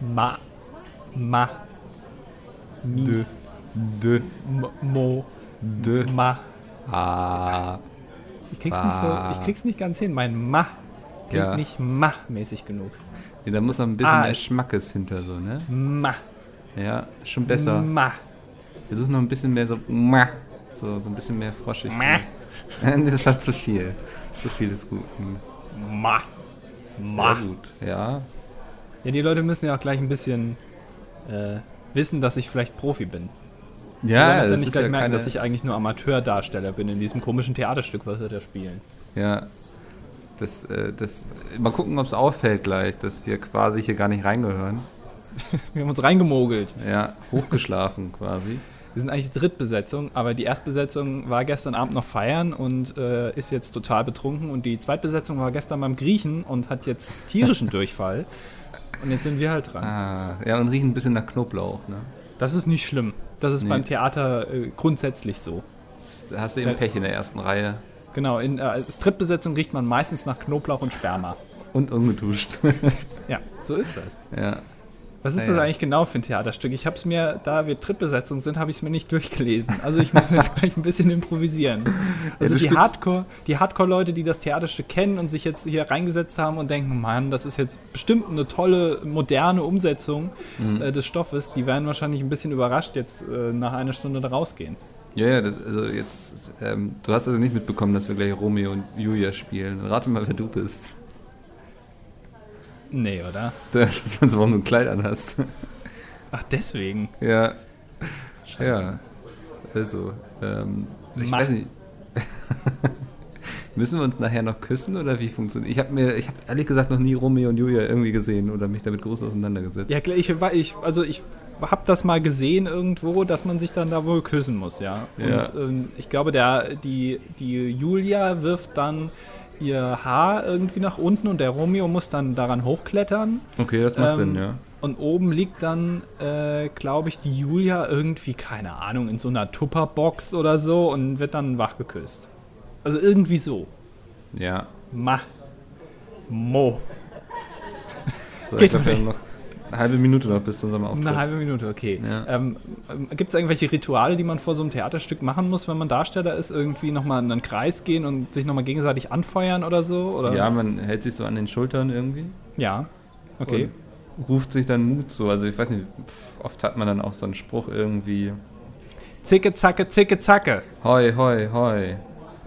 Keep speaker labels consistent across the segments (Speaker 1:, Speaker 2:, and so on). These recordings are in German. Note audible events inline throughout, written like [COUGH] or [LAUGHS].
Speaker 1: Ma. Ma. Mi.
Speaker 2: De. De.
Speaker 1: M- Mo.
Speaker 2: De.
Speaker 1: Ma.
Speaker 2: Ah.
Speaker 1: Ich krieg's, nicht so, ich krieg's nicht ganz hin. Mein Ma klingt
Speaker 2: Ja.
Speaker 1: nicht Ma-mäßig genug.
Speaker 2: Nee, da muss noch ein bisschen
Speaker 1: Ah.
Speaker 2: mehr Schmackes hinter so, ne?
Speaker 1: Ma.
Speaker 2: Ja, ist schon besser.
Speaker 1: Ma.
Speaker 2: Wir suchen noch ein bisschen mehr so. So, so ein bisschen mehr froschig.
Speaker 1: Ma. [LAUGHS]
Speaker 2: Das war zu viel. Zu viel ist gut.
Speaker 1: Ma. Ma.
Speaker 2: Sehr gut. Ja.
Speaker 1: Ja, die Leute müssen ja auch gleich ein bisschen äh, wissen, dass ich vielleicht Profi bin.
Speaker 2: Ja, das
Speaker 1: ja nicht
Speaker 2: ist
Speaker 1: gleich
Speaker 2: ja
Speaker 1: merken,
Speaker 2: keine,
Speaker 1: dass ich eigentlich nur Amateurdarsteller bin in diesem komischen Theaterstück, was wir da spielen.
Speaker 2: Ja. Das, äh, das, mal gucken, ob es auffällt gleich, dass wir quasi hier gar nicht reingehören. [LAUGHS]
Speaker 1: Wir haben uns reingemogelt.
Speaker 2: Ja, hochgeschlafen quasi.
Speaker 1: Wir sind eigentlich Drittbesetzung, aber die Erstbesetzung war gestern Abend noch feiern und äh, ist jetzt total betrunken. Und die Zweitbesetzung war gestern beim Griechen und hat jetzt tierischen [LAUGHS] Durchfall. Und jetzt sind wir halt dran.
Speaker 2: Ah, ja, und riechen ein bisschen nach Knoblauch, ne?
Speaker 1: Das ist nicht schlimm. Das ist
Speaker 2: Nee.
Speaker 1: beim Theater äh, grundsätzlich so.
Speaker 2: Das, da hast du eben
Speaker 1: Ja.
Speaker 2: Pech in der ersten Reihe.
Speaker 1: Genau, in, äh, als Drittbesetzung riecht man meistens nach Knoblauch und Sperma.
Speaker 2: Und ungetuscht.
Speaker 1: Ja, so ist das.
Speaker 2: ja.
Speaker 1: Was ist
Speaker 2: Ja,
Speaker 1: das
Speaker 2: ja.
Speaker 1: eigentlich genau für ein Theaterstück? Ich habe es mir, da wir Drittbesetzung sind, habe ich es mir nicht durchgelesen. Also ich muss [LAUGHS] jetzt gleich ein bisschen improvisieren. Also
Speaker 2: du
Speaker 1: die Hardcore, die Hardcore-Leute, die das Theaterstück kennen und sich jetzt hier reingesetzt haben und denken, Mann, das ist jetzt bestimmt eine tolle, moderne Umsetzung
Speaker 2: Mhm.
Speaker 1: äh, des Stoffes, die werden wahrscheinlich ein bisschen überrascht jetzt äh, nach einer Stunde da rausgehen.
Speaker 2: Ja, ja, das, also jetzt, ähm, du hast also nicht mitbekommen, dass wir gleich Romeo und Julia spielen. Rate mal, wer du bist.
Speaker 1: Nee, oder? [LAUGHS]
Speaker 2: Das ist, warum du ein Kleid anhast.
Speaker 1: Ach, deswegen.
Speaker 2: ja. Ja. Also, ähm, ich
Speaker 1: Ma-
Speaker 2: weiß nicht. [LAUGHS] Müssen wir uns nachher noch küssen oder wie funktioniert? Ich habe mir, ich habe ehrlich gesagt noch nie Romeo und Julia irgendwie gesehen oder mich damit groß auseinandergesetzt.
Speaker 1: Ja, ich, ich, also ich habe das mal gesehen irgendwo, dass man sich dann da wohl küssen muss, ja.
Speaker 2: Ja.
Speaker 1: Und ähm, ich glaube, der, die, die Julia wirft dann ihr Haar irgendwie nach unten und der Romeo muss dann daran hochklettern.
Speaker 2: Okay, das macht
Speaker 1: Ähm,
Speaker 2: Sinn, ja.
Speaker 1: Und oben liegt dann, äh, glaube ich, die Julia irgendwie, keine Ahnung, in so einer Tupperbox oder so und wird dann wach geküsst. Also irgendwie so.
Speaker 2: Ja.
Speaker 1: Ma. Mo.
Speaker 2: So,
Speaker 1: geht
Speaker 2: wir
Speaker 1: noch
Speaker 2: halbe Minute noch bis zu unserem Auftritt.
Speaker 1: Eine halbe Minute, okay.
Speaker 2: Ja.
Speaker 1: Ähm, Gibt es irgendwelche Rituale, die man vor so einem Theaterstück machen muss, wenn man Darsteller ist? Irgendwie nochmal in einen Kreis gehen und sich nochmal gegenseitig anfeuern oder so? Oder?
Speaker 2: Ja, man hält sich so an den Schultern irgendwie.
Speaker 1: Ja. Okay.
Speaker 2: Und ruft sich dann Mut so. Also ich weiß nicht, oft hat man dann auch so einen Spruch irgendwie.
Speaker 1: Zicke, zacke, zicke, zacke.
Speaker 2: Hoi, hoi, hoi.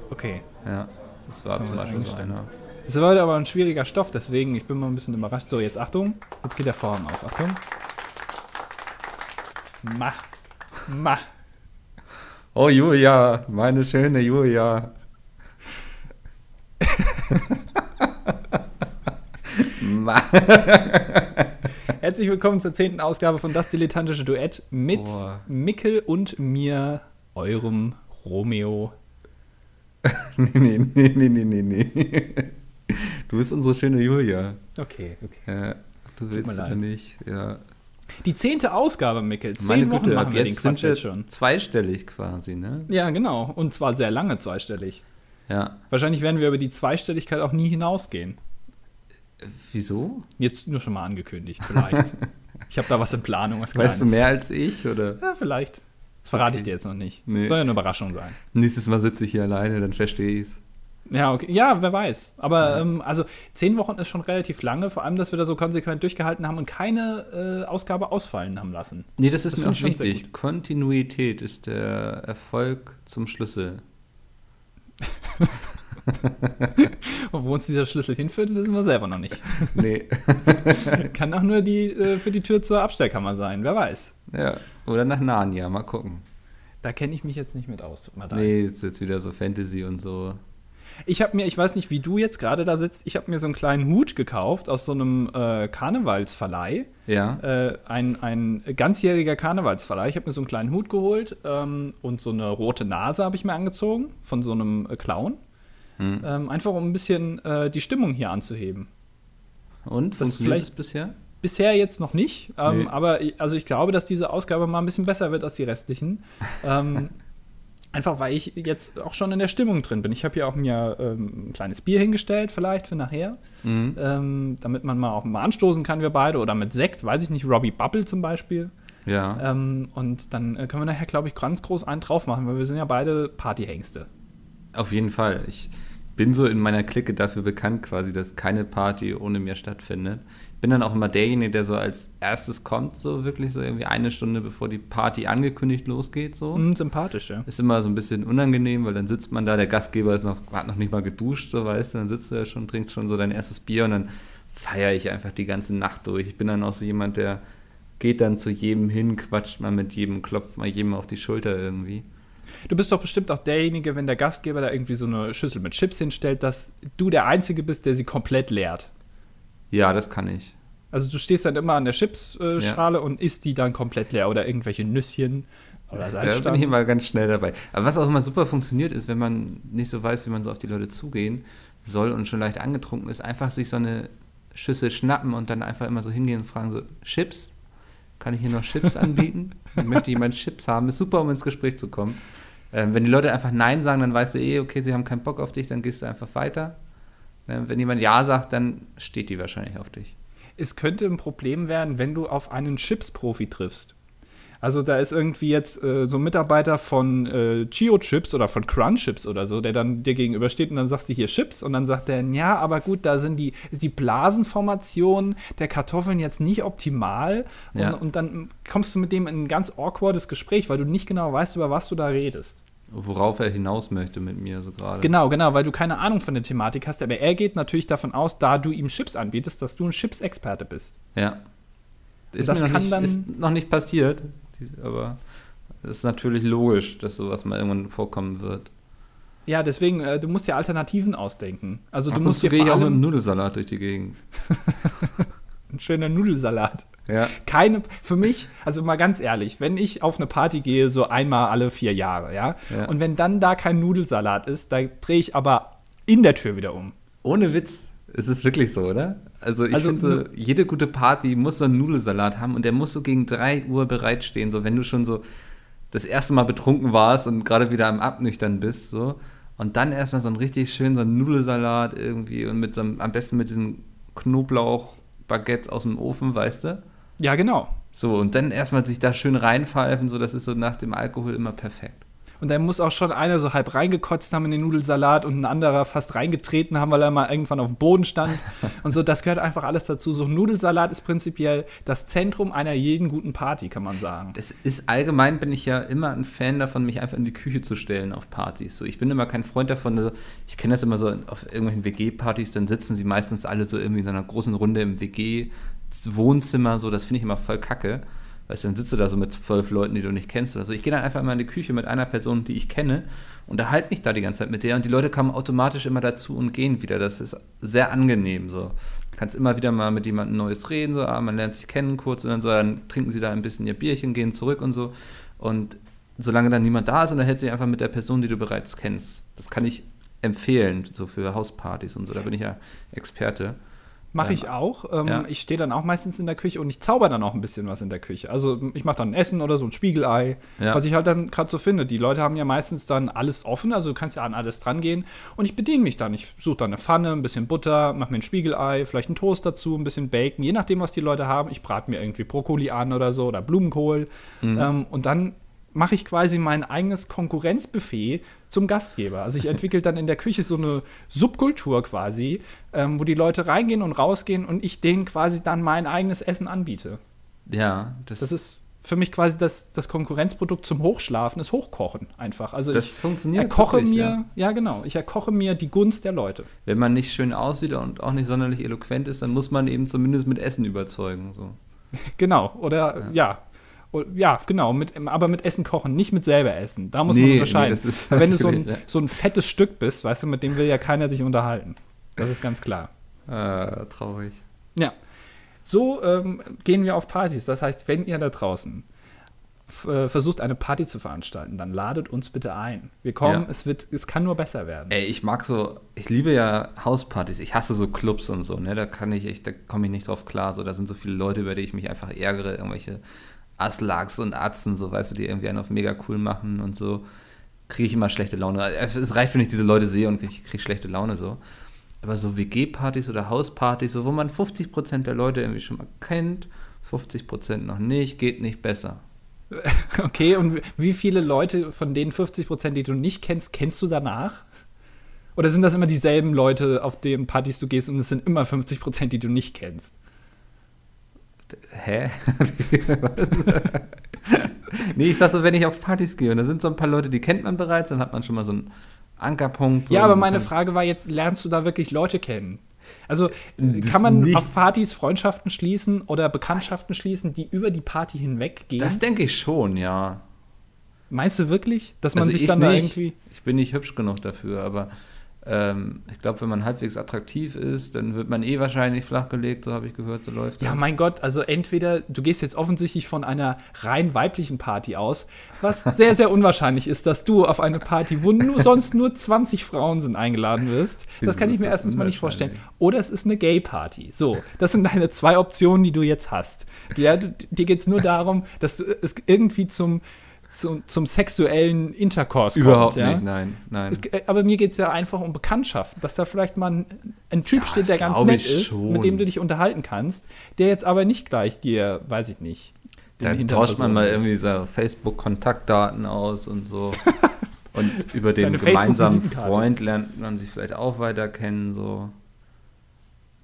Speaker 1: Okay.
Speaker 2: Ja, das war zum Beispiel so einer.
Speaker 1: Es war aber ein schwieriger Stoff, deswegen ich bin mal ein bisschen überrascht. So, jetzt Achtung. Jetzt geht der Vorhang auf. Achtung. Ma. Ma.
Speaker 2: Oh Julia, meine schöne Julia. [LAUGHS] Ma-
Speaker 1: Herzlich willkommen zur zehnten Ausgabe von Das Dilettantische Duett mit
Speaker 2: Boah.
Speaker 1: Mickel und mir, eurem Romeo. [LAUGHS]
Speaker 2: nee, nee, nee, nee, nee, nee. Du bist unsere schöne Julia.
Speaker 1: Okay, okay.
Speaker 2: Ja, du willst aber nicht. Ja.
Speaker 1: Die zehnte Ausgabe, Mickel. Zehn
Speaker 2: Meine
Speaker 1: Wochen
Speaker 2: Güte,
Speaker 1: machen wir den Quatsch jetzt schon.
Speaker 2: zweistellig quasi, ne?
Speaker 1: Ja, genau. Und zwar sehr lange zweistellig.
Speaker 2: Ja.
Speaker 1: Wahrscheinlich werden wir über die Zweistelligkeit auch nie hinausgehen.
Speaker 2: Wieso?
Speaker 1: Jetzt nur schon mal angekündigt, vielleicht. [LAUGHS] ich habe da was in Planung, was
Speaker 2: Weißt du mehr als ich? Oder?
Speaker 1: Ja, vielleicht. Das verrate ich
Speaker 2: Okay.
Speaker 1: dir jetzt noch nicht.
Speaker 2: Nee.
Speaker 1: Soll ja eine Überraschung sein.
Speaker 2: Nächstes Mal sitze ich hier alleine, dann verstehe ich's.
Speaker 1: Ja, okay. ja, wer weiß. Aber
Speaker 2: Ja.
Speaker 1: ähm, also zehn Wochen ist schon relativ lange, vor allem, dass wir da so konsequent durchgehalten haben und keine äh, Ausgabe ausfallen haben lassen.
Speaker 2: Nee, das ist
Speaker 1: Das
Speaker 2: mir auch wichtig. Kontinuität ist der Erfolg zum Schlüssel.
Speaker 1: Und [LAUGHS] wo uns dieser Schlüssel hinführt, wissen wir selber noch nicht. [LAUGHS]
Speaker 2: Nee. [LAUGHS]
Speaker 1: Kann auch nur die, äh, für die Tür zur Abstellkammer sein, wer weiß.
Speaker 2: ja. Oder nach Narnia, mal gucken.
Speaker 1: Da kenne ich mich jetzt nicht mit aus. Tut mir leid.
Speaker 2: Nee, ist jetzt wieder so Fantasy und so.
Speaker 1: Ich habe mir, ich weiß nicht, wie du jetzt gerade da sitzt, ich habe mir so einen kleinen Hut gekauft aus so einem äh, Karnevalsverleih.
Speaker 2: Ja.
Speaker 1: Äh, ein, ein ganzjähriger Karnevalsverleih. Ich habe mir so einen kleinen Hut geholt ähm, und so eine rote Nase habe ich mir angezogen von so einem äh, Clown.
Speaker 2: Hm.
Speaker 1: Ähm, einfach um ein bisschen äh, die Stimmung hier anzuheben.
Speaker 2: Und
Speaker 1: das
Speaker 2: funktioniert
Speaker 1: vielleicht-
Speaker 2: es bisher?
Speaker 1: Bisher jetzt noch nicht, ähm,
Speaker 2: Nee.
Speaker 1: aber ich, also ich glaube, dass diese Ausgabe mal ein bisschen besser wird als die restlichen. ähm, [LAUGHS] Einfach weil ich jetzt auch schon in der Stimmung drin bin. Ich habe hier auch mir ähm, ein kleines Bier hingestellt, vielleicht für nachher,
Speaker 2: Mhm.
Speaker 1: ähm, damit man mal auch mal anstoßen kann, wir beide. Oder mit Sekt, weiß ich nicht, Robbie Bubble zum Beispiel.
Speaker 2: Ja.
Speaker 1: Ähm, und dann äh, können wir nachher, glaube ich, ganz groß einen drauf machen, weil wir sind ja beide Partyhengste.
Speaker 2: Auf jeden Fall. Ich bin so in meiner Clique dafür bekannt, quasi, dass keine Party ohne mir stattfindet. Ich bin dann auch immer derjenige, der so als erstes kommt, so wirklich so irgendwie eine Stunde bevor die Party angekündigt losgeht, so.
Speaker 1: Mm, sympathisch, ja.
Speaker 2: Ist immer so ein bisschen unangenehm, weil dann sitzt man da, der Gastgeber ist noch, hat noch nicht mal geduscht, so weißt du, dann sitzt er schon, trinkt schon so dein erstes Bier und dann feiere ich einfach die ganze Nacht durch. Ich bin dann auch so jemand, der geht dann zu jedem hin, quatscht mal mit jedem, klopft mal jedem auf die Schulter irgendwie.
Speaker 1: Du bist doch bestimmt auch derjenige, wenn der Gastgeber da irgendwie so eine Schüssel mit Chips hinstellt, dass du der Einzige bist, der sie komplett leert.
Speaker 2: Ja, das kann ich.
Speaker 1: Also du stehst dann immer an der Chipsschale und isst die dann komplett leer oder irgendwelche Nüsschen oder
Speaker 2: Da bin ich
Speaker 1: Salzstangen.
Speaker 2: immer ganz schnell dabei. Aber was auch immer super funktioniert, ist, wenn man nicht so weiß, wie man so auf die Leute zugehen soll und schon leicht angetrunken ist, einfach sich so eine Schüssel schnappen und dann einfach immer so hingehen und fragen so, Chips? Kann ich hier noch Chips [LAUGHS] anbieten? Möchte jemand Chips haben? Ist super, um ins Gespräch zu kommen. Ähm, wenn die Leute einfach Nein sagen, dann weißt du eh, okay, sie haben keinen Bock auf dich, dann gehst du einfach weiter. Ähm, wenn jemand Ja sagt, dann steht die wahrscheinlich auf dich.
Speaker 1: Es könnte ein Problem werden, wenn du auf einen Chips-Profi triffst. Also da ist irgendwie jetzt äh, so ein Mitarbeiter von äh, Chio Chips oder von Crunch Chips oder so, der dann dir gegenübersteht und dann sagst du hier Chips und dann sagt der, ja, aber gut, da sind die, ist die Blasenformation der Kartoffeln jetzt nicht optimal und,
Speaker 2: Ja.
Speaker 1: und dann kommst du mit dem in ein ganz awkwardes Gespräch, weil du nicht genau weißt, über was du da redest.
Speaker 2: Worauf er hinaus möchte mit mir so gerade.
Speaker 1: Genau, genau, weil du keine Ahnung von der Thematik hast, aber er geht natürlich davon aus, da du ihm Chips anbietest, dass du ein Chips-Experte bist.
Speaker 2: Ja. Ist
Speaker 1: das
Speaker 2: noch
Speaker 1: kann
Speaker 2: nicht,
Speaker 1: dann-
Speaker 2: ist noch nicht passiert, aber es ist natürlich logisch, dass sowas mal irgendwann vorkommen wird.
Speaker 1: Ja, deswegen, äh, du musst ja Alternativen ausdenken. Also
Speaker 2: Ab
Speaker 1: du
Speaker 2: und
Speaker 1: musst dir
Speaker 2: gehe ich auch mit einem
Speaker 1: allem
Speaker 2: Nudelsalat durch die Gegend. [LAUGHS]
Speaker 1: ein schöner Nudelsalat.
Speaker 2: Ja.
Speaker 1: Keine, für mich, also mal ganz ehrlich, wenn ich auf eine Party gehe, so einmal alle vier Jahre, ja,
Speaker 2: Ja.
Speaker 1: und wenn dann da kein Nudelsalat ist, da drehe ich aber in der Tür wieder um.
Speaker 2: Ohne Witz. Es ist wirklich so, oder? Also ich
Speaker 1: Also
Speaker 2: finde so, jede gute Party muss so einen Nudelsalat haben und der muss so gegen 3 Uhr bereitstehen, so wenn du schon so das erste Mal betrunken warst und gerade wieder am Abnüchtern bist, so. Und dann erstmal so einen richtig schön so einen Nudelsalat irgendwie und mit so einem, am besten mit diesen Knoblauch-Baguettes aus dem Ofen, weißt du?
Speaker 1: Ja, genau.
Speaker 2: So, und dann erstmal sich da schön reinpfeifen, so das ist so nach dem Alkohol immer perfekt.
Speaker 1: Und dann muss auch schon einer so halb reingekotzt haben in den Nudelsalat und ein anderer fast reingetreten haben, weil er mal irgendwann auf dem Boden stand. [LAUGHS] und so, das gehört einfach alles dazu. So ein Nudelsalat ist prinzipiell das Zentrum einer jeden guten Party, kann man sagen.
Speaker 2: Das ist allgemein bin ich ja immer ein Fan davon, mich einfach in die Küche zu stellen auf Partys. So, ich bin immer kein Freund davon. Also ich kenne das immer so auf irgendwelchen WG-Partys, dann sitzen sie meistens alle so irgendwie in so einer großen Runde im WG-Wohnzimmer. So, das finde ich immer voll kacke. Weißt du, dann sitzt du da so mit zwölf Leuten, die du nicht kennst oder so. Ich gehe dann einfach immer in die Küche mit einer Person, die ich kenne, unterhalte mich da die ganze Zeit mit der und die Leute kommen automatisch immer dazu und gehen wieder. Das ist sehr angenehm so. Du kannst immer wieder mal mit jemandem Neues reden, so, ah, man lernt sich kennen kurz und dann so, dann trinken sie da ein bisschen ihr Bierchen, gehen zurück und so. Und solange dann niemand da ist, unterhält sich einfach mit der Person, die du bereits kennst. Das kann ich empfehlen, so für Hauspartys und so. Da bin ich ja Experte.
Speaker 1: Mache
Speaker 2: Ähm,
Speaker 1: ich auch. Ähm,
Speaker 2: ja.
Speaker 1: Ich stehe dann auch meistens in der Küche und ich zauber dann auch ein bisschen was in der Küche. Also ich mache dann ein Essen oder so ein Spiegelei,
Speaker 2: Ja.
Speaker 1: was ich halt dann gerade so finde. Die Leute haben ja meistens dann alles offen, also du kannst ja an alles dran gehen und ich bediene mich dann. Ich suche dann eine Pfanne, ein bisschen Butter, mache mir ein Spiegelei, vielleicht einen Toast dazu, ein bisschen Bacon, je nachdem, was die Leute haben. Ich brate mir irgendwie Brokkoli an oder so oder Blumenkohl ähm, und dann mache ich quasi mein eigenes Konkurrenzbuffet zum Gastgeber. Also ich [LAUGHS] entwickle dann in der Küche so eine Subkultur quasi, ähm, wo die Leute reingehen und rausgehen und ich denen quasi dann mein eigenes Essen anbiete.
Speaker 2: Ja, das,
Speaker 1: Das ist für mich quasi das, das Konkurrenzprodukt zum Hochschlafen, das Hochkochen einfach. Also
Speaker 2: das
Speaker 1: ich
Speaker 2: funktioniert.
Speaker 1: erkoche
Speaker 2: wirklich,
Speaker 1: mir,
Speaker 2: ja.
Speaker 1: ja. genau, ich erkoche mir die Gunst der Leute.
Speaker 2: Wenn man nicht schön aussieht und auch nicht sonderlich eloquent ist, dann muss man eben zumindest mit Essen überzeugen. So. [LAUGHS]
Speaker 1: Genau, oder ja. O- Ja, genau, mit, aber mit Essen kochen, nicht mit selber essen. Da muss
Speaker 2: Nee,
Speaker 1: man
Speaker 2: nee,
Speaker 1: unterscheiden. Weil Wenn du so ein,
Speaker 2: ja.
Speaker 1: so ein fettes Stück bist, weißt du, mit dem will ja keiner sich unterhalten. Das ist ganz klar.
Speaker 2: Ah, traurig.
Speaker 1: Ja. So ähm, gehen wir auf Partys. Das heißt, wenn ihr da draußen äh, versucht, eine Party zu veranstalten, dann ladet uns bitte ein. Wir kommen,
Speaker 2: Ja.
Speaker 1: es, wird, es kann nur besser werden.
Speaker 2: Ey, ich mag so, ich liebe ja Hauspartys. Ich hasse so Clubs und so, ne? Da kann ich echt, da komme ich nicht drauf klar. So, da sind so viele Leute, über die ich mich einfach ärgere, irgendwelche Aslaks und Atzen, so weißt du, die irgendwie einen auf mega cool machen und so. kriege ich immer schlechte Laune. Es reicht, wenn ich diese Leute sehe und ich kriege schlechte Laune so. Aber so WG-Partys oder Hauspartys, so wo man 50% der Leute irgendwie schon mal kennt, 50% noch nicht, geht nicht besser. [LAUGHS]
Speaker 1: Okay, und wie viele Leute von den 50%, die du nicht kennst, kennst du danach? Oder sind das immer dieselben Leute, auf denen Partys du gehst und es sind immer 50%, die du nicht kennst?
Speaker 2: Hä? [LAUGHS] nee, ich sag so, wenn ich auf Partys gehe und da sind so ein paar Leute, die kennt man bereits, dann hat man schon mal so einen Ankerpunkt. So
Speaker 1: ja, aber meine Frage war jetzt, lernst du da wirklich Leute kennen? Also das kann man auf Partys Freundschaften schließen oder Bekanntschaften schließen, die über die Party hinweg gehen?
Speaker 2: Das denke ich schon, ja.
Speaker 1: Meinst du wirklich, dass man
Speaker 2: also
Speaker 1: sich dann
Speaker 2: nicht.
Speaker 1: da irgendwie.
Speaker 2: Ich bin nicht hübsch genug dafür, aber ähm, ich glaube, wenn man halbwegs attraktiv ist, dann wird man eh wahrscheinlich flachgelegt, so habe ich gehört, so läuft
Speaker 1: Ja,
Speaker 2: das.
Speaker 1: mein Gott, also entweder du gehst jetzt offensichtlich von einer rein weiblichen Party aus, was sehr, sehr unwahrscheinlich ist, dass du auf eine Party, wo nur, sonst nur 20 Frauen sind, eingeladen wirst. Das kann ich mir erstens mal nicht vorstellen. Oder es ist eine Gay-Party. So, das sind deine zwei Optionen, die du jetzt hast. Ja, du, dir geht es nur darum, dass du es irgendwie zum, zum, zum sexuellen Intercourse
Speaker 2: Überhaupt
Speaker 1: kommt. Ja?
Speaker 2: nicht, nein, nein.
Speaker 1: Es, äh, aber mir geht es ja einfach um Bekanntschaft, dass da vielleicht mal ein, ein Typ
Speaker 2: Ja,
Speaker 1: steht, der ganz nett ist,
Speaker 2: schon.
Speaker 1: mit dem du dich unterhalten kannst, der jetzt aber nicht gleich dir, weiß ich nicht.
Speaker 2: Da tauscht man mal irgendwie so Facebook-Kontaktdaten aus und so. [LAUGHS] Und über den
Speaker 1: Deine
Speaker 2: gemeinsamen. Freund lernt man sich vielleicht auch weiter kennen, so.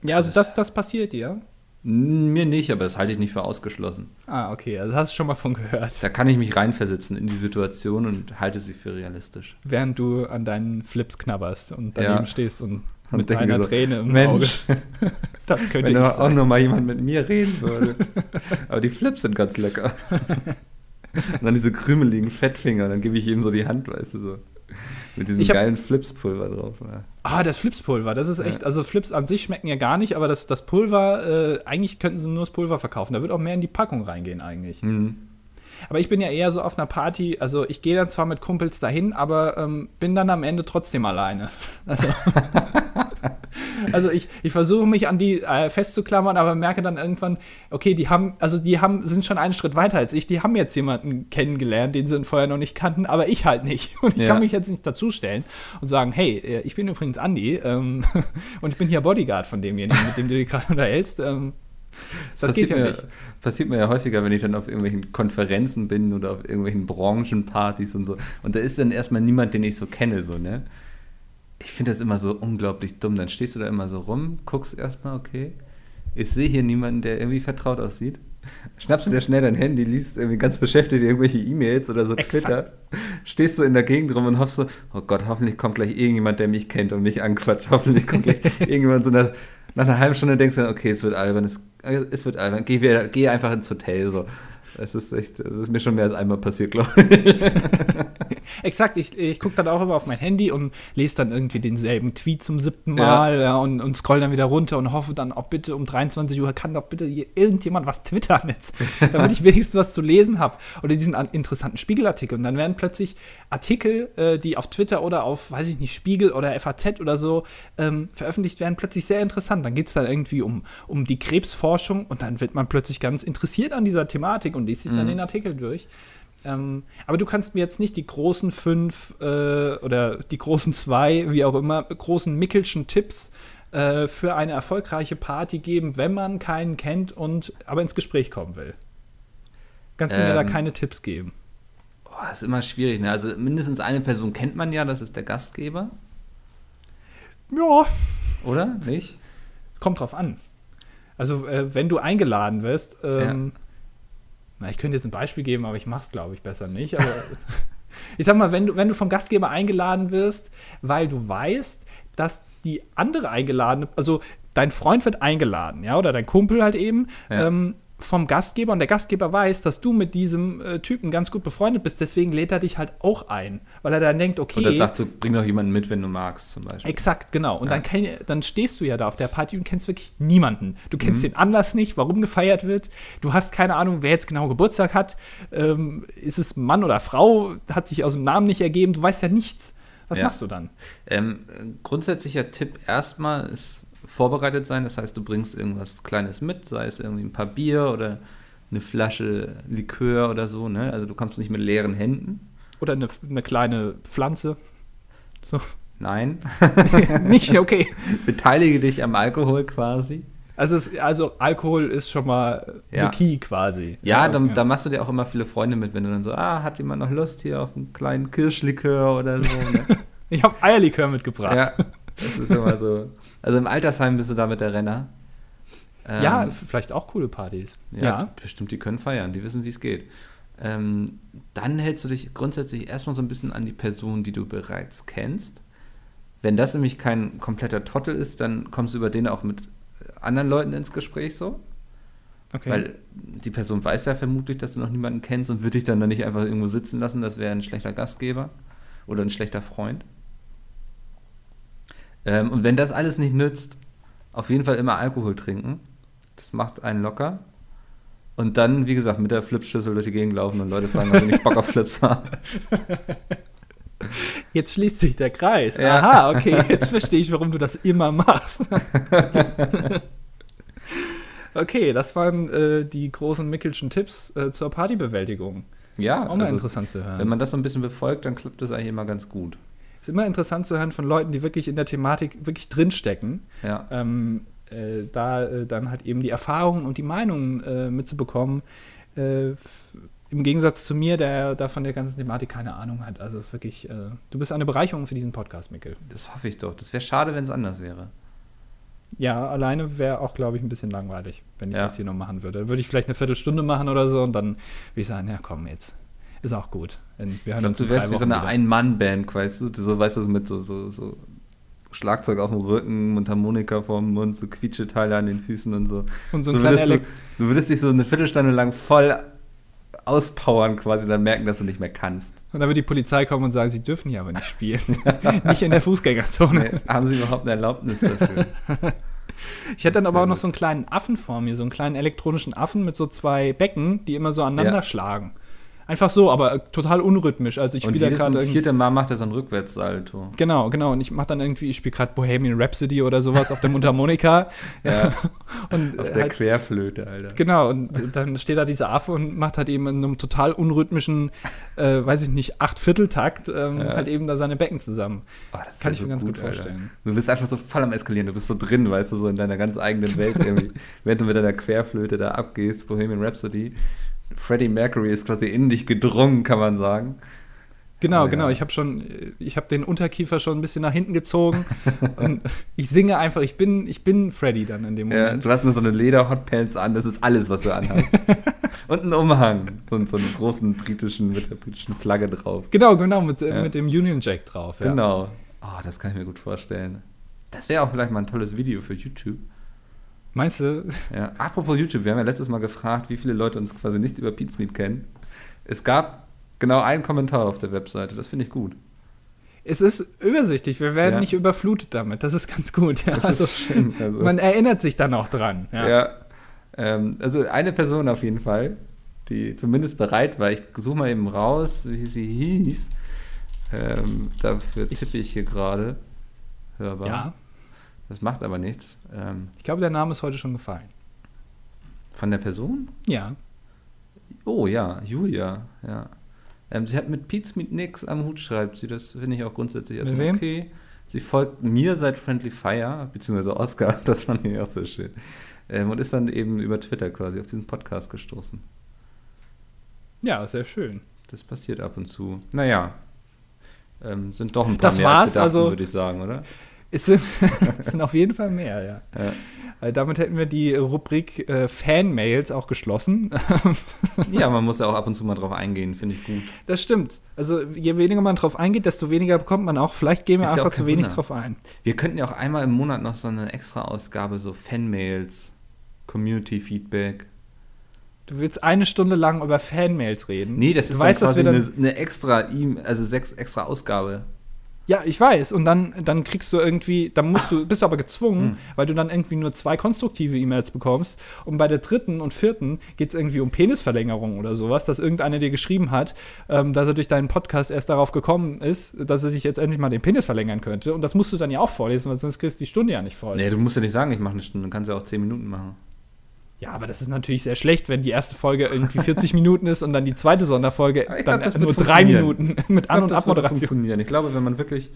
Speaker 1: Ja, also das, das passiert dir.
Speaker 2: N- Mir nicht, aber das halte ich nicht für ausgeschlossen.
Speaker 1: Ah, okay, also hast du schon mal von gehört.
Speaker 2: Da kann ich mich reinversetzen in die Situation und halte sie für realistisch.
Speaker 1: Während du an deinen Flips knabberst und daneben
Speaker 2: Ja.
Speaker 1: stehst und
Speaker 2: Und
Speaker 1: mit einer
Speaker 2: so,
Speaker 1: Träne im
Speaker 2: Mensch,
Speaker 1: Auge. [LAUGHS] Das könnte
Speaker 2: wenn
Speaker 1: ich
Speaker 2: da auch
Speaker 1: sein.
Speaker 2: noch mal jemand mit mir reden würde. [LAUGHS] aber die Flips sind ganz lecker. [LAUGHS] und dann diese krümeligen Fettfinger, dann gebe ich ihm so die Hand, weißt du, so. Mit diesem
Speaker 1: hab-
Speaker 2: geilen Flipspulver drauf. Ja.
Speaker 1: Ah, das Flipspulver, das ist echt, also Flips an sich schmecken ja gar nicht, aber das, das Pulver, äh, eigentlich könnten sie nur das Pulver verkaufen. Da wird auch mehr in die Packung reingehen eigentlich.
Speaker 2: Hm.
Speaker 1: Aber ich bin ja eher so auf einer Party, also ich gehe dann zwar mit Kumpels dahin, aber ähm, bin dann am Ende trotzdem alleine. [LAUGHS] Also, also ich, ich versuche mich an die äh, festzuklammern, aber merke dann irgendwann, okay, die haben, also die haben, sind schon einen Schritt weiter als ich, die haben jetzt jemanden kennengelernt, den sie vorher noch nicht kannten, aber ich halt nicht. [LAUGHS] Und ich
Speaker 2: Ja.
Speaker 1: kann mich jetzt nicht dazustellen und sagen, hey, äh, ich bin übrigens Andi ähm, [LAUGHS] und ich bin hier Bodyguard von demjenigen, mit dem du dich gerade unterhältst. Ähm, das geht ja
Speaker 2: mir,
Speaker 1: nicht.
Speaker 2: Passiert mir ja häufiger, wenn ich dann auf irgendwelchen Konferenzen bin oder auf irgendwelchen Branchenpartys und so. Und da ist dann erstmal niemand, den ich so kenne, so, ne? Ich finde das immer so unglaublich dumm. Dann stehst du da immer so rum, guckst erstmal, okay. Ich sehe hier niemanden, der irgendwie vertraut aussieht. Schnappst du dir schnell dein Handy, liest irgendwie ganz beschäftigt irgendwelche E-Mails oder so
Speaker 1: Exakt.
Speaker 2: Twitter. Stehst du in der Gegend rum und hoffst so, oh Gott, hoffentlich kommt gleich irgendjemand, der mich kennt und mich anquatscht. Hoffentlich kommt gleich [LAUGHS] irgendjemand so nach, nach einer halben Stunde denkst du okay, es wird albern, es, es wird albern. Geh, wieder, geh einfach ins Hotel. So. Das ist echt, das ist mir schon mehr als einmal passiert, glaube [LAUGHS] ich.
Speaker 1: Exakt, ich, ich gucke dann auch immer auf mein Handy und lese dann irgendwie denselben Tweet zum siebten Mal ja. und, und scroll dann wieder runter und hoffe dann, auch bitte um 23 Uhr kann doch bitte irgendjemand was twittern jetzt, [LAUGHS] damit ich wenigstens was zu lesen habe. Oder diesen an- interessanten Spiegelartikel. Und dann werden plötzlich Artikel, äh, die auf Twitter oder auf, weiß ich nicht, Spiegel oder FAZ oder so ähm, veröffentlicht werden, plötzlich sehr interessant. Dann geht es dann irgendwie um, um die Krebsforschung und dann wird man plötzlich ganz interessiert an dieser Thematik und liest sich dann
Speaker 2: Mhm.
Speaker 1: den Artikel durch. Ähm, aber du kannst mir jetzt nicht die großen fünf äh, oder die großen zwei, wie auch immer, großen Mickelschen Tipps äh, für eine erfolgreiche Party geben, wenn man keinen kennt und aber ins Gespräch kommen will. Kannst du mir da
Speaker 2: Ähm.
Speaker 1: keine Tipps geben?
Speaker 2: Boah, ist immer schwierig, ne? Also mindestens eine Person kennt man ja, das ist der Gastgeber,
Speaker 1: Ja,
Speaker 2: oder? Nicht?
Speaker 1: kommt drauf an. Also, äh, wenn du eingeladen wirst, ähm, na, ich könnte jetzt ein Beispiel geben, aber ich mach's, glaube ich, besser nicht. Aber [LAUGHS] ich sag mal, wenn du, wenn du vom Gastgeber eingeladen wirst, weil du weißt, dass die andere eingeladene, also dein Freund wird eingeladen, ja, oder dein Kumpel halt eben,
Speaker 2: Ja.
Speaker 1: ähm, vom Gastgeber und der Gastgeber weiß, dass du mit diesem äh, Typen ganz gut befreundet bist, deswegen lädt er dich halt auch ein, weil er dann denkt, okay.
Speaker 2: Und er sagt so, bring doch jemanden mit, wenn du magst, zum Beispiel.
Speaker 1: Exakt, genau. Und
Speaker 2: Ja.
Speaker 1: dann, dann stehst du ja da auf der Party und kennst wirklich niemanden. Du kennst
Speaker 2: Mhm.
Speaker 1: den Anlass nicht, warum gefeiert wird. Du hast keine Ahnung, wer jetzt genau Geburtstag hat. Ähm, ist es Mann oder Frau? Hat sich aus dem Namen nicht ergeben. Du weißt ja nichts. Was
Speaker 2: Ja.
Speaker 1: machst du dann?
Speaker 2: Ähm, grundsätzlicher Tipp erstmal ist vorbereitet sein. Das heißt, du bringst irgendwas Kleines mit, sei es irgendwie ein paar Bier oder eine Flasche Likör oder so. Ne? Also du kommst nicht mit leeren Händen.
Speaker 1: Oder eine, eine kleine Pflanze. So.
Speaker 2: Nein. [LAUGHS]
Speaker 1: Nicht, okay.
Speaker 2: Beteilige dich am Alkohol quasi.
Speaker 1: Also, es, also Alkohol ist schon mal
Speaker 2: Ja.
Speaker 1: the key quasi.
Speaker 2: Ja, dann, da machst du dir auch immer viele Freunde mit, wenn du dann so, ah, hat jemand noch Lust hier auf einen kleinen Kirschlikör oder so. Ne? [LAUGHS]
Speaker 1: Ich habe Eierlikör mitgebracht.
Speaker 2: ja, das ist immer so. [LAUGHS] Also im Altersheim bist du da mit der Renner. Ähm,
Speaker 1: Ja, vielleicht auch coole Partys.
Speaker 2: Ja, bestimmt, die können feiern, die wissen, wie es geht. Ähm, dann hältst du dich grundsätzlich erstmal so ein bisschen an die Person, die du bereits kennst. Wenn das nämlich kein kompletter Trottel ist, dann kommst du über den auch mit anderen Leuten ins Gespräch so.
Speaker 1: Okay.
Speaker 2: Weil die Person weiß ja vermutlich, dass du noch niemanden kennst und wird dich dann da nicht einfach irgendwo sitzen lassen, das wäre ein schlechter Gastgeber oder ein schlechter Freund. Ähm, und wenn das alles nicht nützt, auf jeden Fall immer Alkohol trinken. Das macht einen locker. Und dann, wie gesagt, mit der Flipschüssel durch die Gegend laufen und Leute fragen, ob du nicht Bock auf Flips haben. [LAUGHS]
Speaker 1: Jetzt schließt sich der Kreis.
Speaker 2: Ja.
Speaker 1: Aha, okay, jetzt verstehe ich, warum du das immer machst. [LAUGHS] okay, das waren äh, die großen Mickelschen Tipps äh, zur Partybewältigung.
Speaker 2: Ja,
Speaker 1: Auch mal
Speaker 2: also,
Speaker 1: interessant zu hören.
Speaker 2: wenn man das so ein bisschen befolgt, dann klappt das eigentlich immer ganz gut.
Speaker 1: Ist immer interessant zu hören von Leuten, die wirklich in der Thematik wirklich drinstecken.
Speaker 2: Ja,
Speaker 1: Ähm, äh, da äh, dann halt eben die Erfahrungen und die Meinungen äh, mitzubekommen. Äh, Im Gegensatz zu mir, der da von der ganzen Thematik keine Ahnung hat. Also wirklich, äh, du bist eine Bereicherung für diesen Podcast, Mikkel.
Speaker 2: das hoffe ich doch. Das wäre schade, wenn es anders wäre.
Speaker 1: Ja, alleine wäre auch, glaube ich, ein bisschen langweilig, wenn ich
Speaker 2: Ja.
Speaker 1: das hier noch machen würde. Würde ich vielleicht eine Viertelstunde machen oder so und dann würde ich sagen, ja komm, jetzt ist auch gut. Wir hören uns
Speaker 2: du wärst wie so eine. Ein-Mann-Band, weißt du? So, weißt du, mit so, so, so Schlagzeug auf dem Rücken, Mundharmonika vorm Mund, so Quietscheteile an den Füßen und so.
Speaker 1: Und so ein
Speaker 2: so würdest du, du würdest dich so eine Viertelstunde lang voll auspowern quasi, dann merken, dass du nicht mehr kannst.
Speaker 1: Und dann wird die Polizei kommen und sagen, sie dürfen hier aber nicht spielen. [LAUGHS] nicht in der Fußgängerzone.
Speaker 2: Nee, haben sie überhaupt eine Erlaubnis dafür? [LAUGHS]
Speaker 1: Ich hätte dann aber auch noch so einen kleinen Affen vor mir, so einen kleinen elektronischen Affen mit so zwei Becken, die immer so aneinander
Speaker 2: Ja.
Speaker 1: schlagen. Einfach so, aber äh, total unrhythmisch. Also ich spiele da gerade
Speaker 2: vierte Mal macht er so ein Rückwärtssalto.
Speaker 1: Genau, genau. Und ich mache dann irgendwie, ich spiele gerade Bohemian Rhapsody oder sowas auf der Mundharmonika.
Speaker 2: Ja, [LAUGHS]
Speaker 1: Und
Speaker 2: auf
Speaker 1: äh,
Speaker 2: der
Speaker 1: halt,
Speaker 2: Querflöte, Alter.
Speaker 1: genau, und dann steht da dieser Affe und macht halt eben in einem total unrhythmischen, äh, weiß ich nicht, Achtvierteltakt ähm,
Speaker 2: Ja.
Speaker 1: halt eben da seine Becken zusammen.
Speaker 2: Oh, das
Speaker 1: Kann ich mir
Speaker 2: so
Speaker 1: ganz gut,
Speaker 2: Alter.
Speaker 1: vorstellen.
Speaker 2: Du bist einfach so voll am Eskalieren, du bist so drin, weißt du, so in deiner ganz eigenen Welt [LAUGHS] irgendwie. Während du mit deiner Querflöte da abgehst, Bohemian Rhapsody. Freddie Mercury ist quasi in dich gedrungen, kann man sagen.
Speaker 1: Genau,
Speaker 2: Ah, ja.
Speaker 1: genau. Ich habe schon, ich habe den Unterkiefer schon ein bisschen nach hinten gezogen [LAUGHS] und ich singe einfach. Ich bin, ich bin Freddy dann in dem
Speaker 2: Ja,
Speaker 1: Moment.
Speaker 2: du hast nur so eine Leder-Hotpants an, das ist alles, was du anhast. [LAUGHS] Und einen Umhang, so, so einen großen britischen, mit der britischen Flagge drauf.
Speaker 1: Genau, genau mit,
Speaker 2: Ja.
Speaker 1: mit dem Union Jack drauf. Ja.
Speaker 2: Genau. Oh, das kann ich mir gut vorstellen. Das wäre auch vielleicht mal ein tolles Video für YouTube.
Speaker 1: Meinst du?
Speaker 2: Ja. Apropos YouTube, wir haben ja letztes Mal gefragt, wie viele Leute uns quasi nicht über Meat kennen. Es gab genau einen Kommentar auf der Webseite, das finde ich gut.
Speaker 1: Es ist übersichtlich. Wir werden
Speaker 2: Ja.
Speaker 1: nicht überflutet damit. Das ist ganz gut. Ja.
Speaker 2: Das
Speaker 1: Also,
Speaker 2: ist schön. Also,
Speaker 1: man erinnert sich dann auch dran.
Speaker 2: ja. Ähm, also eine Person auf jeden Fall, die zumindest bereit war. Ich suche mal eben raus, wie sie hieß. Ähm, dafür tippe ich hier gerade. Hörbar.
Speaker 1: ja.
Speaker 2: Das macht aber nichts. Ähm,
Speaker 1: Ich glaube, der Name ist heute schon gefallen.
Speaker 2: von der Person?
Speaker 1: Ja.
Speaker 2: Oh ja, Julia, ja. Ähm, sie hat mit Pete's Meat nix am Hut, schreibt sie. Das finde ich auch grundsätzlich
Speaker 1: Mit
Speaker 2: erstmal
Speaker 1: wem?
Speaker 2: okay. Sie folgt mir seit Friendly Fire, beziehungsweise Oscar, [LAUGHS] das fand ich auch sehr schön. Ähm, und ist dann eben über Twitter quasi auf diesen Podcast gestoßen.
Speaker 1: Ja, sehr schön.
Speaker 2: Das passiert ab und zu. Naja, ähm, sind doch ein paar
Speaker 1: Das
Speaker 2: mehr
Speaker 1: war's,
Speaker 2: als wir dachten,
Speaker 1: also-
Speaker 2: würde ich sagen, oder?
Speaker 1: Es sind, [LAUGHS] es sind auf jeden Fall mehr, ja.
Speaker 2: Ja.
Speaker 1: Damit hätten wir die Rubrik äh, Fan-Mails auch geschlossen. [LAUGHS]
Speaker 2: ja, man muss ja auch ab und zu mal drauf eingehen, finde ich gut.
Speaker 1: Das stimmt. Also je weniger man drauf eingeht, desto weniger bekommt man auch. Vielleicht gehen wir
Speaker 2: Ist ja
Speaker 1: einfach
Speaker 2: auch
Speaker 1: zu wenig
Speaker 2: Wunder.
Speaker 1: drauf ein.
Speaker 2: Wir könnten ja auch einmal im Monat noch so eine extra Ausgabe, so Fanmails, Community-Feedback.
Speaker 1: Du willst eine Stunde lang über Fanmails reden.
Speaker 2: Nee, das ist
Speaker 1: weißt,
Speaker 2: quasi eine, eine extra E- also sechs extra Ausgabe.
Speaker 1: Ja, ich weiß. Und dann, dann kriegst du irgendwie, dann musst du, bist du aber gezwungen,
Speaker 2: Hm.
Speaker 1: weil du dann irgendwie nur zwei konstruktive E-Mails bekommst. Und bei der dritten und vierten geht es irgendwie um Penisverlängerung oder sowas, dass irgendeiner dir geschrieben hat, ähm, dass er durch deinen Podcast erst darauf gekommen ist, dass er sich jetzt endlich mal den Penis verlängern könnte. Und das musst du dann ja auch vorlesen, weil sonst kriegst du die Stunde ja nicht voll.
Speaker 2: Nee, du musst ja nicht sagen, ich mache eine Stunde, du kannst ja auch zehn Minuten machen.
Speaker 1: Ja, aber das ist natürlich sehr schlecht, wenn die erste Folge irgendwie 40 [LAUGHS] Minuten ist und dann die zweite Sonderfolge dann
Speaker 2: glaub,
Speaker 1: nur drei. Minuten [LAUGHS] mit An- und Abmoderation.
Speaker 2: funktionieren. Ich glaube, wenn man wirklich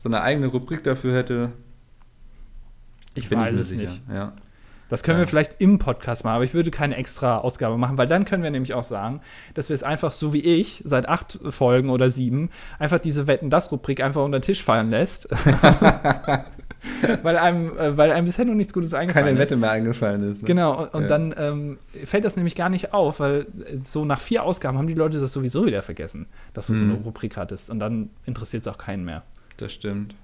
Speaker 2: so eine eigene Rubrik dafür hätte,
Speaker 1: Ich
Speaker 2: bin
Speaker 1: weiß es
Speaker 2: sicher.
Speaker 1: nicht.
Speaker 2: Ja.
Speaker 1: Das können wir vielleicht im Podcast machen, aber ich würde keine extra Ausgabe machen, weil dann können wir nämlich auch sagen, dass wir es einfach so wie ich seit acht Folgen oder sieben einfach diese Wetten das Rubrik einfach unter den Tisch fallen lässt. [LAUGHS] [LAUGHS] weil, einem, äh, weil einem bisher noch nichts Gutes eingefallen
Speaker 2: Keine
Speaker 1: ist.
Speaker 2: Wette mehr eingefallen ist. Ne?
Speaker 1: Genau, und, und
Speaker 2: Ja.
Speaker 1: dann ähm, fällt das nämlich gar nicht auf, weil äh, so nach vier Ausgaben haben die Leute das sowieso wieder vergessen, dass du so eine
Speaker 2: Mhm.
Speaker 1: Rubrik hattest. Und dann interessiert es auch keinen mehr.
Speaker 2: Das stimmt.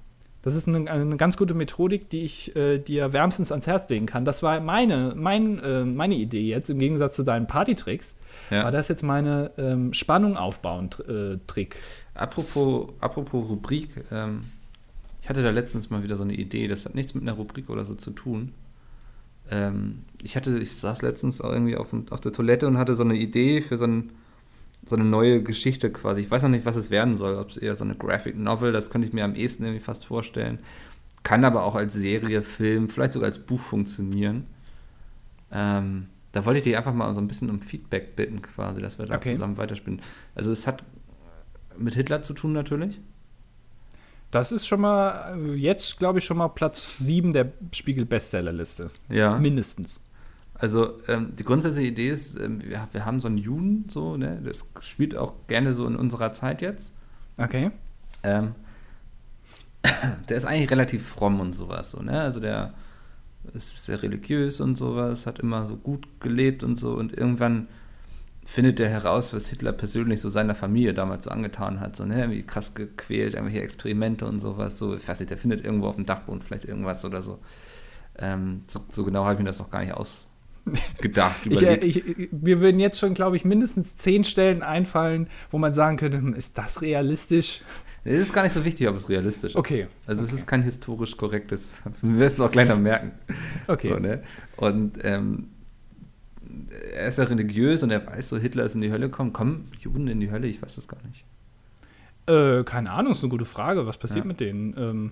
Speaker 1: Das ist eine, eine ganz gute Methodik, die ich äh, dir wärmstens ans Herz legen kann. Das war meine, mein, äh, meine Idee jetzt, im Gegensatz zu deinen Partytricks.
Speaker 2: Ja.
Speaker 1: War das jetzt meine ähm, Spannung aufbauen äh, Trick?
Speaker 2: Apropos, apropos Rubrik, ähm, ich hatte da letztens mal wieder so eine Idee, das hat nichts mit einer Rubrik oder so zu tun. Ähm, ich hatte, ich saß letztens auch irgendwie auf, auf der Toilette und hatte so eine Idee für so, ein, so eine neue Geschichte quasi. Ich weiß noch nicht, was es werden soll, ob es eher so eine Graphic Novel, das könnte ich mir am ehesten irgendwie fast vorstellen. Kann aber auch als Serie, Film, vielleicht sogar als Buch funktionieren. Ähm, da wollte ich dich einfach mal so ein bisschen um Feedback bitten, quasi, dass wir da
Speaker 1: Okay.
Speaker 2: zusammen weiterspielen. Also es hat mit Hitler zu tun natürlich.
Speaker 1: Das ist schon mal, jetzt glaube ich schon mal Platz 7 der Spiegel-Bestsellerliste.
Speaker 2: Ja.
Speaker 1: Mindestens.
Speaker 2: Also ähm, die grundsätzliche Idee ist, ähm, wir, wir haben so einen Juden, so, ne? Das spielt auch gerne so in unserer Zeit jetzt.
Speaker 1: Okay.
Speaker 2: Ähm, [COUGHS] der ist eigentlich relativ fromm und sowas, so, ne? Also der ist sehr religiös und sowas, hat immer so gut gelebt und so und irgendwann findet er heraus, was Hitler persönlich so seiner Familie damals so angetan hat, so, ne, wie krass gequält, irgendwelche Experimente und sowas, so, ich weiß nicht, der findet irgendwo auf dem Dachboden vielleicht irgendwas oder so. Ähm, so, so genau habe ich mir das noch gar nicht ausgedacht. [LAUGHS]
Speaker 1: Ich, äh, ich, wir würden jetzt schon, glaube ich, mindestens zehn Stellen einfallen, wo man sagen könnte, hm, ist das realistisch?
Speaker 2: es ist gar nicht so wichtig, ob es realistisch ist.
Speaker 1: Okay.
Speaker 2: Also es
Speaker 1: okay.
Speaker 2: ist kein historisch korrektes, das wirst du auch gleich noch merken.
Speaker 1: Okay.
Speaker 2: So, ne? Und ähm, er ist ja religiös und er weiß so, Hitler ist in die Hölle gekommen. Kommen Juden in die Hölle? Ich weiß das gar nicht.
Speaker 1: Äh, keine Ahnung, ist eine gute Frage. Was passiert
Speaker 2: Ja.
Speaker 1: mit denen? Ähm,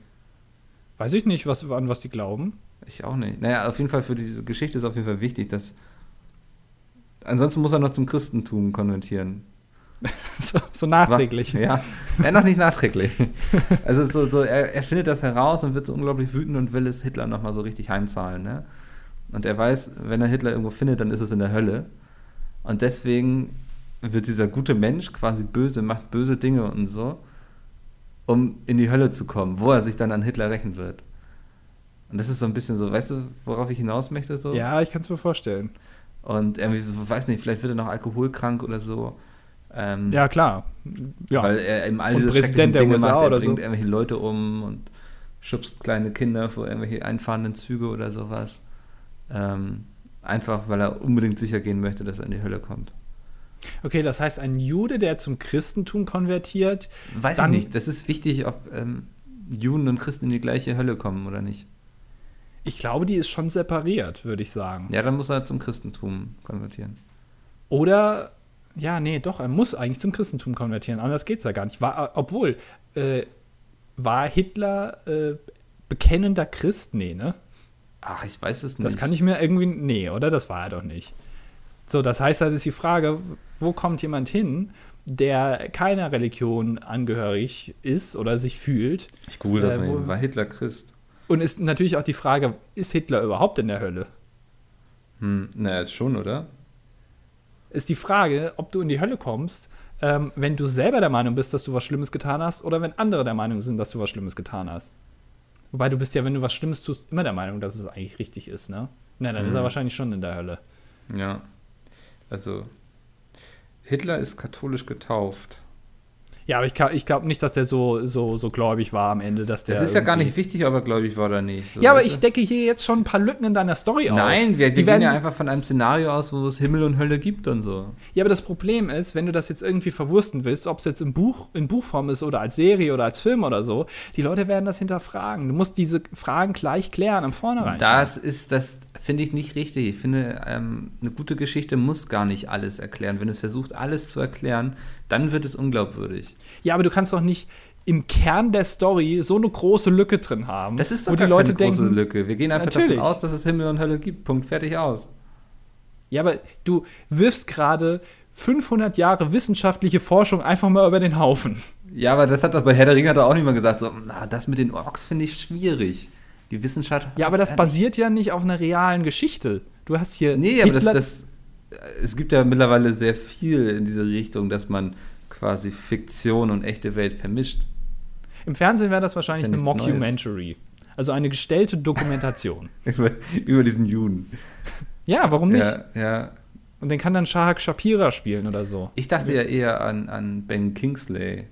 Speaker 1: weiß ich nicht, was, an was die glauben.
Speaker 2: Ich auch nicht. Naja, auf jeden Fall für diese Geschichte ist auf jeden Fall wichtig, dass. Ansonsten muss er noch zum Christentum konvertieren. [LAUGHS]
Speaker 1: so, so nachträglich.
Speaker 2: Ja, ja noch nicht nachträglich. Also so, so er, er findet das heraus und wird so unglaublich wütend und will es Hitler nochmal so richtig heimzahlen. Ne? Und er weiß, wenn er Hitler irgendwo findet, dann ist es in der Hölle. Und deswegen wird dieser gute Mensch quasi böse, macht böse Dinge und so, um in die Hölle zu kommen, wo er sich dann an Hitler rächen wird. Und das ist so ein bisschen so, weißt du, worauf ich hinaus möchte? So?
Speaker 1: Ja, ich kann es mir vorstellen.
Speaker 2: Und irgendwie so, weiß nicht, vielleicht wird er noch alkoholkrank oder so. Ähm,
Speaker 1: Ja, klar. Ja.
Speaker 2: weil er eben all diese
Speaker 1: Präsident der
Speaker 2: Dinge
Speaker 1: USA
Speaker 2: macht. Er
Speaker 1: oder
Speaker 2: bringt
Speaker 1: so.
Speaker 2: irgendwelche Leute um und schubst kleine Kinder vor irgendwelche einfahrenden Züge oder sowas. Ähm, einfach, weil er unbedingt sicher gehen möchte, dass er in die Hölle kommt.
Speaker 1: okay, das heißt, ein Jude, der zum Christentum konvertiert,
Speaker 2: Weiß ich nicht. Das ist wichtig, ob ähm, Juden und Christen in die gleiche Hölle kommen oder nicht.
Speaker 1: ich glaube, die ist schon separiert, würde ich sagen.
Speaker 2: Ja, dann muss er zum Christentum konvertieren.
Speaker 1: Oder, ja, nee, doch, er muss eigentlich zum Christentum konvertieren. Anders geht's ja gar nicht. War, obwohl, äh, war Hitler äh, bekennender Christ? Nee, ne?
Speaker 2: Ach, ich weiß es nicht.
Speaker 1: Das kann ich mir irgendwie. Nee, oder? Das war er doch nicht. So, das heißt, halt ist die Frage, wo kommt jemand hin, der keiner Religion angehörig ist oder sich fühlt?
Speaker 2: Ich google das
Speaker 1: Äh,
Speaker 2: mal. eben. War Hitler Christ?
Speaker 1: Und ist natürlich auch die Frage, ist Hitler überhaupt in der Hölle?
Speaker 2: Hm, naja, ist schon, oder?
Speaker 1: Ist die Frage, ob du in die Hölle kommst, ähm, wenn du selber der Meinung bist, dass du was Schlimmes getan hast, oder wenn andere der Meinung sind, dass du was Schlimmes getan hast. Wobei du bist ja, wenn du was Schlimmes tust, immer der Meinung, dass es eigentlich richtig ist, ne? Na, dann ist er
Speaker 2: Mhm.
Speaker 1: wahrscheinlich schon in der Hölle.
Speaker 2: Ja. Also, Hitler ist katholisch getauft.
Speaker 1: Ja, aber ich, ich glaube nicht, dass der so, so, so gläubig war am Ende, dass der.
Speaker 2: Das ist ja gar nicht wichtig, ob er gläubig war oder nicht. So,
Speaker 1: Ja, aber ich decke hier jetzt schon ein paar Lücken in deiner Story auf.
Speaker 2: Nein, wir, wir
Speaker 1: Die
Speaker 2: gehen ja einfach von einem Szenario aus, wo es Himmel und Hölle gibt und so.
Speaker 1: Ja, aber das Problem ist, wenn du das jetzt irgendwie verwursten willst, ob es jetzt im Buch, in Buchform ist oder als Serie oder als Film oder so, die Leute werden das hinterfragen. Du musst diese Fragen gleich klären am Vornherein.
Speaker 2: Das ist, das finde ich nicht richtig. Ich finde, ähm, eine gute Geschichte muss gar nicht alles erklären. Wenn es versucht, alles zu erklären, dann wird es unglaubwürdig.
Speaker 1: Ja, aber du kannst doch nicht im Kern der Story so eine große Lücke drin haben,
Speaker 2: Das ist
Speaker 1: wo
Speaker 2: doch
Speaker 1: die
Speaker 2: gar
Speaker 1: Leute
Speaker 2: keine große
Speaker 1: denken,
Speaker 2: Lücke. Wir gehen einfach
Speaker 1: Natürlich.
Speaker 2: davon aus, dass es Himmel und Hölle gibt. Punkt, fertig aus.
Speaker 1: Ja, aber du wirfst gerade 500 Jahre wissenschaftliche Forschung einfach mal über den Haufen.
Speaker 2: Ja, aber das hat das bei Herr der Ringe hat er auch nicht mal gesagt. So, na, das mit den Orks finde ich schwierig. Die Wissenschaft.
Speaker 1: Ja, aber das basiert ja nicht auf einer realen Geschichte. Du hast hier.
Speaker 2: Nee, aber das, das. Es gibt ja mittlerweile sehr viel in diese Richtung, dass man quasi Fiktion und echte Welt vermischt.
Speaker 1: Im Fernsehen wäre das wahrscheinlich
Speaker 2: ja
Speaker 1: eine Mockumentary. Also eine gestellte Dokumentation. [LAUGHS]
Speaker 2: über, über diesen Juden.
Speaker 1: ja, warum nicht?
Speaker 2: Ja, ja.
Speaker 1: Und den kann dann Shahak Shapira spielen oder so.
Speaker 2: Ich dachte ja eher an, an Ben Kingsley.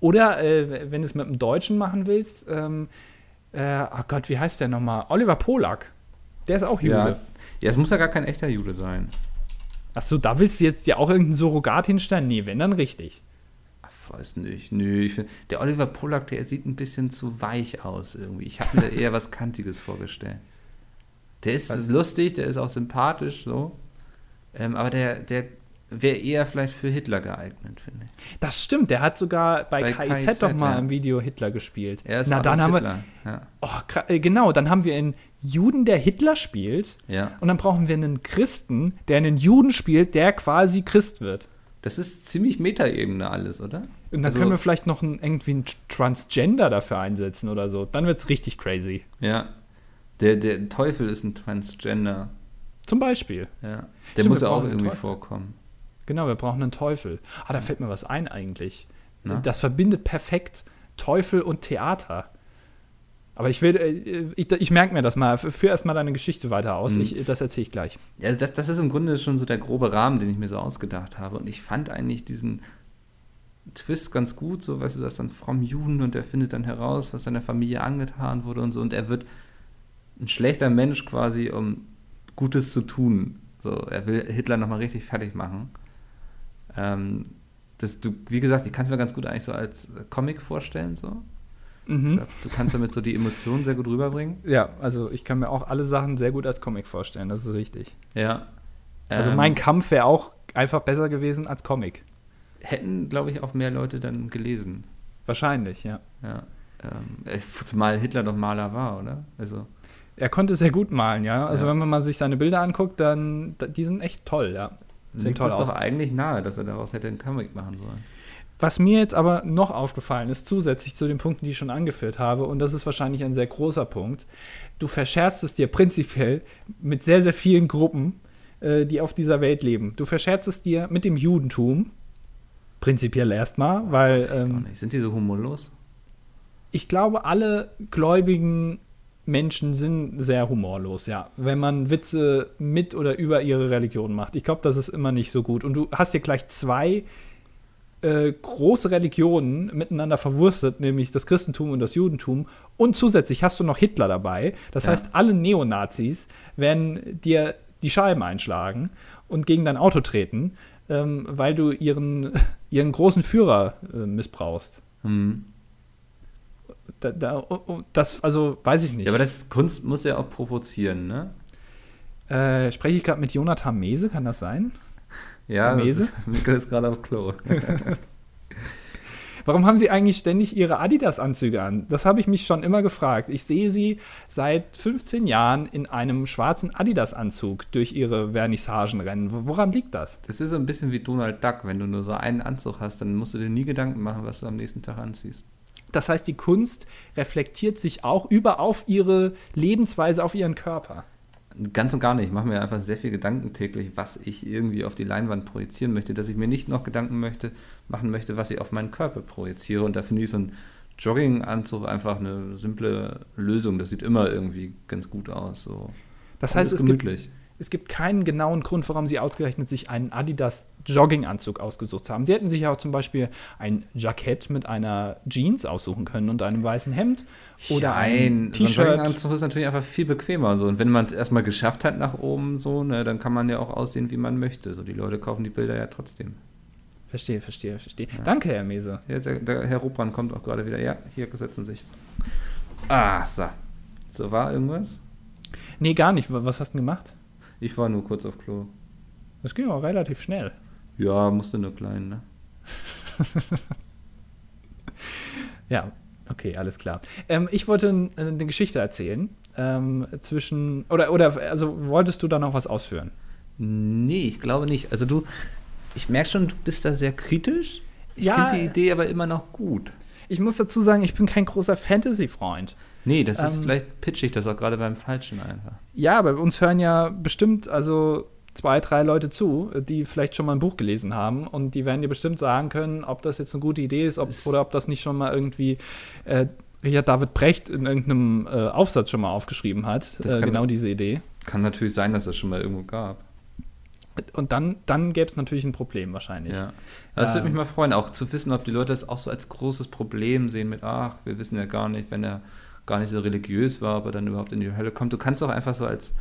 Speaker 1: Oder äh, wenn du es mit einem Deutschen machen willst, ähm, äh, oh Gott, wie heißt der nochmal? Oliver Polak. Der ist auch Jude.
Speaker 2: Ja. ja, es muss ja gar kein echter Jude sein.
Speaker 1: Achso, da willst du jetzt dir auch irgendeinen Surrogat hinstellen? Nee, wenn dann richtig.
Speaker 2: Ach, weiß nicht. Nö, ich find, der Oliver Polak, der sieht ein bisschen zu weich aus irgendwie. Ich habe mir da [LAUGHS] eher was Kantiges vorgestellt. Der ist lustig, der ist auch sympathisch, so. Ähm, aber der, der wäre eher vielleicht für Hitler geeignet, finde ich.
Speaker 1: Das stimmt, der hat sogar bei,
Speaker 2: Bei
Speaker 1: KIZ,
Speaker 2: KIZ,
Speaker 1: doch mal
Speaker 2: ja.
Speaker 1: im Video Hitler gespielt.
Speaker 2: Er ist
Speaker 1: Na, dann haben wir.
Speaker 2: Hitler. Ja.
Speaker 1: Oh, äh, genau, dann haben wir einen Juden, der Hitler spielt.
Speaker 2: ja.
Speaker 1: Und dann brauchen wir einen Christen, der einen Juden spielt, der quasi Christ wird.
Speaker 2: Das ist ziemlich Metaebene alles, oder?
Speaker 1: Und dann
Speaker 2: Also-
Speaker 1: können wir vielleicht noch einen, irgendwie einen Transgender dafür einsetzen oder so. Dann wird's richtig crazy.
Speaker 2: Ja. Der, der Teufel ist ein Transgender.
Speaker 1: Zum Beispiel.
Speaker 2: Ja. Der
Speaker 1: Stimmt,
Speaker 2: muss
Speaker 1: wir
Speaker 2: ja auch irgendwie vorkommen.
Speaker 1: Genau, wir brauchen einen Teufel. Ah, da fällt mir was ein eigentlich.
Speaker 2: Na?
Speaker 1: Das verbindet perfekt Teufel und Theater. Aber ich will, äh, ich, ich merke mir das mal. Führ erstmal deine Geschichte weiter aus.
Speaker 2: Mhm.
Speaker 1: Ich, das erzähle ich gleich.
Speaker 2: Ja, also das, das ist im Grunde schon so der grobe Rahmen, den ich mir so ausgedacht habe. Und ich fand eigentlich diesen Twist ganz gut, so, weißt du, das ist dann fromm Juden und er findet dann heraus, was seiner Familie angetan wurde und so. Und er wird ein schlechter Mensch quasi, um Gutes zu tun. So, er will Hitler nochmal richtig fertig machen. Ähm, das, du, wie gesagt, ich kann es mir ganz gut eigentlich so als Comic vorstellen, so.
Speaker 1: Mhm.
Speaker 2: glaub, Du kannst damit so die Emotionen sehr gut rüberbringen.
Speaker 1: Ja, also ich kann mir auch alle Sachen sehr gut als Comic vorstellen. Das ist richtig.
Speaker 2: Ja.
Speaker 1: Also
Speaker 2: Ähm,
Speaker 1: mein Kampf wäre auch einfach besser gewesen als Comic.
Speaker 2: hätten, glaube ich, auch mehr Leute dann gelesen.
Speaker 1: Wahrscheinlich, ja.
Speaker 2: Ja. Ähm, äh, zumal Hitler doch Maler war, oder? Also,
Speaker 1: Er konnte sehr gut malen, ja. Also
Speaker 2: Ja.
Speaker 1: wenn man mal sich seine Bilder anguckt, dann da- die sind echt toll, ja.
Speaker 2: Liegt
Speaker 1: toll
Speaker 2: es
Speaker 1: aus.
Speaker 2: doch eigentlich nahe, dass er daraus hätte einen Comic machen sollen.
Speaker 1: Was mir jetzt aber noch aufgefallen ist, zusätzlich zu den Punkten, die ich schon angeführt habe, und das ist wahrscheinlich ein sehr großer Punkt, du verscherzt es dir prinzipiell mit sehr, sehr vielen Gruppen, äh, die auf dieser Welt leben. Du verscherzt es dir mit dem Judentum, prinzipiell erstmal, weil ähm.
Speaker 2: Sind die so humorlos?
Speaker 1: ich glaube, alle gläubigen Menschen sind sehr humorlos, ja. Wenn man Witze mit oder über ihre Religion macht. Ich glaube, das ist immer nicht so gut. Und du hast hier gleich zwei äh, große Religionen miteinander verwurstet, nämlich das Christentum und das Judentum. Und zusätzlich hast du noch Hitler dabei. Das
Speaker 2: Ja.
Speaker 1: heißt, alle Neonazis werden dir die Scheiben einschlagen und gegen dein Auto treten, ähm, weil du ihren, [LAUGHS] ihren großen Führer äh, missbrauchst.
Speaker 2: Hm.
Speaker 1: Da, da, oh, oh, das, also, weiß ich nicht.
Speaker 2: Ja, aber das Kunst muss ja auch provozieren, ne?
Speaker 1: äh, spreche ich gerade mit Jonathan Mese, kann das sein?
Speaker 2: Ja,
Speaker 1: Mese?
Speaker 2: ist- [LAUGHS] Mikkel ist gerade auf Klo. [LAUGHS]
Speaker 1: Warum haben Sie eigentlich ständig Ihre Adidas-Anzüge an? Das habe ich mich schon immer gefragt. Ich sehe Sie seit 15 Jahren in einem schwarzen Adidas-Anzug durch Ihre Vernissagen rennen. Wo- Woran liegt das?
Speaker 2: Das ist so ein bisschen wie Donald Duck. Wenn du nur so einen Anzug hast, dann musst du dir nie Gedanken machen, was du am nächsten Tag anziehst.
Speaker 1: Das heißt, die Kunst reflektiert sich auch über auf Ihre Lebensweise, auf Ihren Körper.
Speaker 2: Ganz und gar nicht. Ich mache mir einfach sehr viel Gedanken täglich, was ich irgendwie auf die Leinwand projizieren möchte, dass ich mir nicht noch Gedanken möchte, machen möchte, was ich auf meinen Körper projiziere. Und da finde ich so ein Jogginganzug einfach eine simple Lösung. Das sieht immer irgendwie ganz gut aus. So.
Speaker 1: Das heißt,
Speaker 2: ist
Speaker 1: es gibt,
Speaker 2: gemütlich.
Speaker 1: Es gibt keinen genauen Grund, warum Sie ausgerechnet sich einen Adidas-Jogginganzug ausgesucht haben. Sie hätten sich ja auch zum Beispiel ein Jackett mit einer Jeans aussuchen können und einem weißen Hemd oder ein
Speaker 2: so ein
Speaker 1: T-Shirt.
Speaker 2: Jogginganzug ist natürlich einfach viel bequemer. So. Und wenn man es erstmal geschafft hat nach oben, so, ne, dann kann man ja auch aussehen, wie man möchte. So, die Leute kaufen die Bilder ja trotzdem.
Speaker 1: Verstehe, verstehe, verstehe. Danke, Herr Mese.
Speaker 2: Jetzt, der Herr Ruppmann kommt auch gerade wieder. Ja, hier setzen sich. Ah, so. So, war irgendwas?
Speaker 1: Nee, gar nicht. Was hast du denn gemacht?
Speaker 2: Ich war nur kurz auf Klo.
Speaker 1: Das ging auch relativ schnell.
Speaker 2: Ja, musste nur klein, ne? [LAUGHS]
Speaker 1: Ja, okay, alles klar. Ähm, ich wollte äh, eine Geschichte erzählen. ähm, zwischen, oder, oder, also wolltest du da noch was ausführen?
Speaker 2: Nee, ich glaube nicht. Also du, ich merke schon, du bist da sehr kritisch. Ich
Speaker 1: Ja,
Speaker 2: finde die Idee aber immer noch gut.
Speaker 1: Ich muss dazu sagen, ich bin kein großer Fantasy-Freund.
Speaker 2: Nee, das ist
Speaker 1: Ähm,
Speaker 2: vielleicht pitch ich das auch gerade beim Falschen einfach.
Speaker 1: Ja, aber uns hören ja bestimmt also zwei, drei Leute zu, die vielleicht schon mal ein Buch gelesen haben und die werden dir bestimmt sagen können, ob das jetzt eine gute Idee ist ob, oder ob das nicht schon mal irgendwie äh, Richard David Brecht in irgendeinem äh, Aufsatz schon mal aufgeschrieben hat.
Speaker 2: Das
Speaker 1: Äh, genau diese Idee.
Speaker 2: Kann natürlich sein, dass es schon mal irgendwo gab.
Speaker 1: Und dann, dann gäbe es natürlich ein Problem wahrscheinlich.
Speaker 2: Ja. Aber es würde
Speaker 1: Ähm,
Speaker 2: mich mal freuen, auch zu wissen, ob die Leute das auch so als großes Problem sehen mit, ach, wir wissen ja gar nicht, wenn er gar nicht so religiös war, ob er dann überhaupt in die Hölle kommt. Du kannst auch einfach so als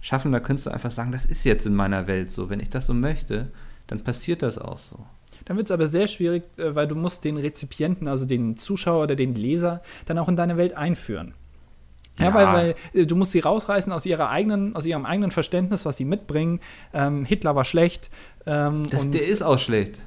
Speaker 2: schaffender Künstler einfach sagen, das ist jetzt in meiner Welt so. Wenn ich das so möchte, dann passiert das auch so.
Speaker 1: Dann wird es aber sehr schwierig, äh, weil du musst den Rezipienten, also den Zuschauer oder den Leser, dann auch in deine Welt einführen. Ja,
Speaker 2: Ja.
Speaker 1: weil, weil äh, du musst sie rausreißen aus ihrer eigenen, aus ihrem eigenen Verständnis, was sie mitbringen. Ähm, Hitler war schlecht. Ähm,
Speaker 2: Das, der ist auch schlecht.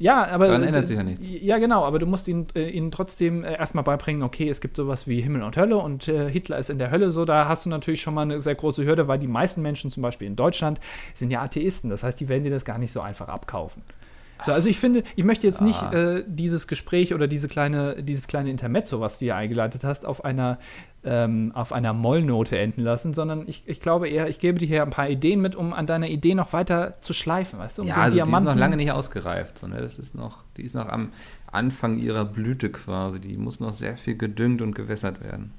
Speaker 1: Ja, aber
Speaker 2: daran ändert sich ja nichts.
Speaker 1: Ja, genau, aber du musst ihnen, äh, ihnen trotzdem äh, erstmal beibringen, okay, es gibt sowas wie Himmel und Hölle und äh, Hitler ist in der Hölle so, da hast du natürlich schon mal eine sehr große Hürde, weil die meisten Menschen, zum Beispiel in Deutschland, sind ja Atheisten. Das heißt, die werden dir das gar nicht so einfach abkaufen. So, also ich finde, ich möchte jetzt nicht
Speaker 2: Ah.
Speaker 1: äh, dieses Gespräch oder diese kleine, dieses kleine Intermezzo, was du hier eingeleitet hast, auf einer, ähm, auf einer Mollnote enden lassen, sondern ich, ich glaube eher, ich gebe dir hier ein paar Ideen mit, um an deiner Idee noch weiter zu schleifen, weißt du? Um
Speaker 2: ja, also die ist noch lange nicht ausgereift. So, ne? Das ist noch, die ist noch am Anfang ihrer Blüte quasi. Die muss noch sehr viel gedüngt und gewässert werden.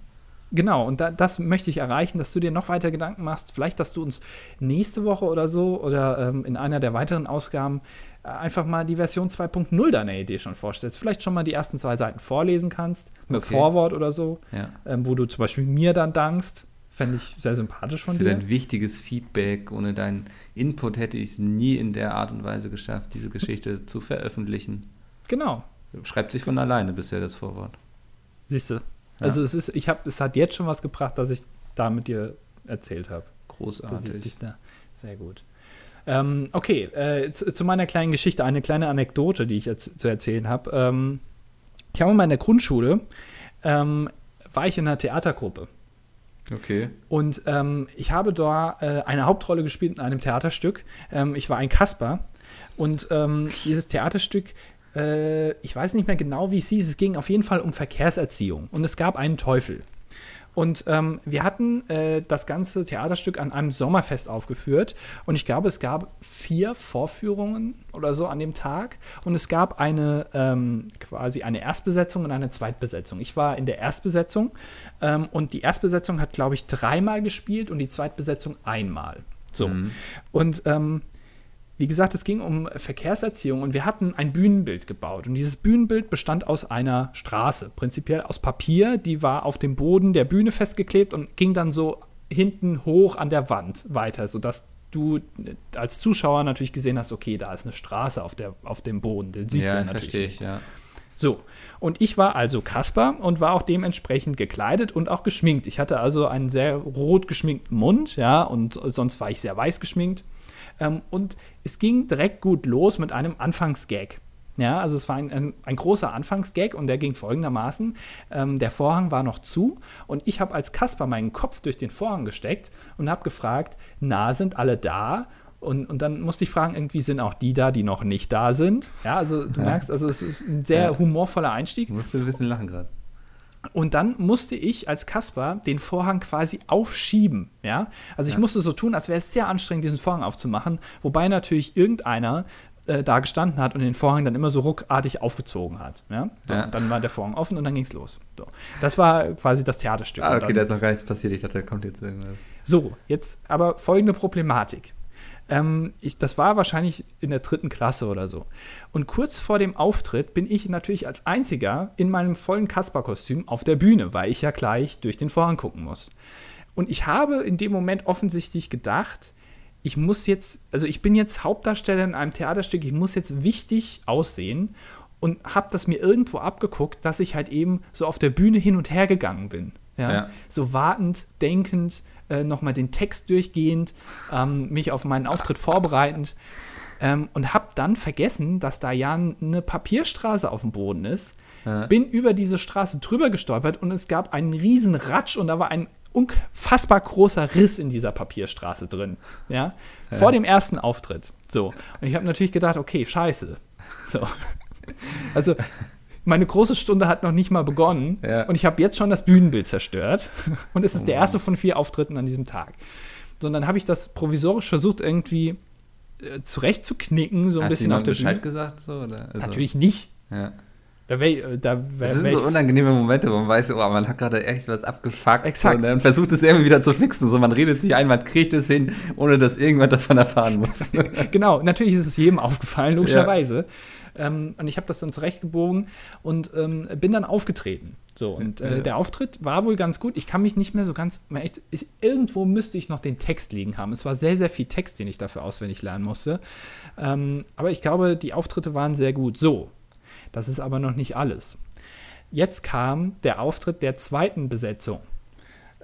Speaker 1: Genau, und da, das möchte ich erreichen, dass du dir noch weiter Gedanken machst. Vielleicht, dass du uns nächste Woche oder so oder ähm, in einer der weiteren Ausgaben einfach mal die Version 2.0 deiner Idee schon vorstellst. Vielleicht schon mal die ersten zwei Seiten vorlesen kannst, mit
Speaker 2: Okay.
Speaker 1: Vorwort oder so,
Speaker 2: Ja.
Speaker 1: ähm, wo du zum Beispiel mir dann dankst. Fände ich sehr sympathisch von
Speaker 2: Für
Speaker 1: dir.
Speaker 2: dein wichtiges Feedback. Ohne deinen Input hätte ich es nie in der Art und Weise geschafft, diese Geschichte [LAUGHS] zu veröffentlichen.
Speaker 1: Genau,
Speaker 2: Schreibt sich von alleine bisher das Vorwort.
Speaker 1: siehst du.
Speaker 2: Ja.
Speaker 1: Also es ist, ich habe, es hat jetzt schon was gebracht, dass ich da mit dir erzählt habe.
Speaker 2: Großartig.
Speaker 1: dich da, sehr gut. Ähm, okay, äh, zu, zu meiner kleinen Geschichte, eine kleine Anekdote, die ich jetzt zu erzählen habe. Ähm, ich habe mal in der Grundschule, ähm, war ich in einer Theatergruppe.
Speaker 2: Okay.
Speaker 1: Und ähm, ich habe da äh, eine Hauptrolle gespielt in einem Theaterstück. Ähm, ich war ein Kasper. Und ähm, dieses Theaterstück, äh, ich weiß nicht mehr genau, wie es hieß. Es ging auf jeden Fall um Verkehrserziehung. Und es gab einen Teufel. Und ähm, wir hatten äh, das ganze Theaterstück an einem Sommerfest aufgeführt. Und ich glaube, es gab vier Vorführungen oder so an dem Tag. Und es gab eine ähm, quasi eine Erstbesetzung und eine Zweitbesetzung. Ich war in der Erstbesetzung. Ähm, und die Erstbesetzung hat, glaube ich, dreimal gespielt und die Zweitbesetzung einmal. So.
Speaker 2: Mhm.
Speaker 1: Und ähm, wie gesagt, es ging um Verkehrserziehung und wir hatten ein Bühnenbild gebaut. Und dieses Bühnenbild bestand aus einer Straße, prinzipiell aus Papier, die war auf dem Boden der Bühne festgeklebt und ging dann so hinten hoch an der Wand weiter, sodass du als Zuschauer natürlich gesehen hast, okay, da ist eine Straße auf, der, auf dem Boden. Den siehst du
Speaker 2: ja,
Speaker 1: ja natürlich
Speaker 2: verstehe ich, ja.
Speaker 1: So, und ich war also Kasper und war auch dementsprechend gekleidet und auch geschminkt. Ich hatte also einen sehr rot geschminkten Mund, ja, und sonst war ich sehr weiß geschminkt. Ähm, und es ging direkt gut los mit einem Anfangsgag. Ja, also es war ein, ein, ein großer Anfangsgag und der ging folgendermaßen. Ähm, der Vorhang war noch zu und ich habe als Kasper meinen Kopf durch den Vorhang gesteckt und habe gefragt, na, sind alle da? Und, und dann musste ich fragen, irgendwie sind auch die da, die noch nicht da sind. Ja, also du
Speaker 2: Ja.
Speaker 1: merkst, also es ist ein sehr
Speaker 2: Ja.
Speaker 1: humorvoller Einstieg.
Speaker 2: Du musst ein bisschen lachen gerade.
Speaker 1: Und dann musste ich als Kasper den Vorhang quasi aufschieben. Ja? Also ich
Speaker 2: Ja.
Speaker 1: musste so tun, als wäre es sehr anstrengend, diesen Vorhang aufzumachen, wobei natürlich irgendeiner äh, da gestanden hat und den Vorhang dann immer so ruckartig aufgezogen hat. Ja? So,
Speaker 2: Ja.
Speaker 1: Dann war der Vorhang offen und dann ging es los. So. Das war quasi das Theaterstück.
Speaker 2: Ah, okay, da ist noch gar nichts passiert. Ich dachte, da kommt jetzt irgendwas.
Speaker 1: so, jetzt aber folgende Problematik. Ähm, ich, das war wahrscheinlich in der dritten Klasse oder so. Und kurz vor dem Auftritt bin ich natürlich als Einziger in meinem vollen Kasper-Kostüm auf der Bühne, weil ich ja gleich durch den Vorhang gucken muss. Und ich habe in dem Moment offensichtlich gedacht, ich muss jetzt, also ich bin jetzt Hauptdarsteller in einem Theaterstück, ich muss jetzt wichtig aussehen und habe das mir irgendwo abgeguckt, dass ich halt eben so auf der Bühne hin und her gegangen bin. Ja?
Speaker 2: Ja.
Speaker 1: So wartend, denkend, äh, nochmal den Text durchgehend, ähm, mich auf meinen Auftritt vorbereitend ähm, und habe dann vergessen, dass da ja eine Papierstraße auf dem Boden ist.
Speaker 2: Ja.
Speaker 1: Bin über diese Straße drüber gestolpert und es gab einen riesen Ratsch und da war ein unfassbar großer Riss in dieser Papierstraße drin. Ja, vor dem ersten Auftritt. So. Und ich habe natürlich gedacht, okay, scheiße. So. [LAUGHS] Also, meine große Stunde hat noch nicht mal begonnen
Speaker 2: Ja.
Speaker 1: und ich habe jetzt schon das Bühnenbild zerstört. [LAUGHS] Und es ist
Speaker 2: Oh
Speaker 1: der erste von vier Auftritten an diesem Tag. So, und dann habe ich das provisorisch versucht, irgendwie äh, zurechtzuknicken, so ein
Speaker 2: Hast
Speaker 1: bisschen auf der
Speaker 2: Bescheid
Speaker 1: Bühne.
Speaker 2: gesagt? So, oder? Also,
Speaker 1: Natürlich nicht.
Speaker 2: Ja.
Speaker 1: Da wäre da wär,
Speaker 2: Das sind
Speaker 1: wär
Speaker 2: so unangenehme Momente, wo man weiß, oh, man hat gerade echt was abgefuckt.
Speaker 1: Exakt.
Speaker 2: Und dann versucht es irgendwie wieder zu fixen. So, man redet sich ein, man kriegt es hin, ohne dass irgendjemand [LAUGHS] davon erfahren muss. [LAUGHS]
Speaker 1: genau, natürlich ist es jedem aufgefallen, logischerweise. Ähm, und ich habe das dann zurechtgebogen und ähm, bin dann aufgetreten. So, und äh,
Speaker 2: Ja.
Speaker 1: der Auftritt war wohl ganz gut. Ich kann mich nicht mehr so ganz, echt, ich, irgendwo müsste ich noch den Text liegen haben. Es war sehr, sehr viel Text, den ich dafür auswendig lernen musste. Ähm, aber ich glaube, die Auftritte waren sehr gut. So, das ist aber noch nicht alles. Jetzt kam der Auftritt der zweiten Besetzung.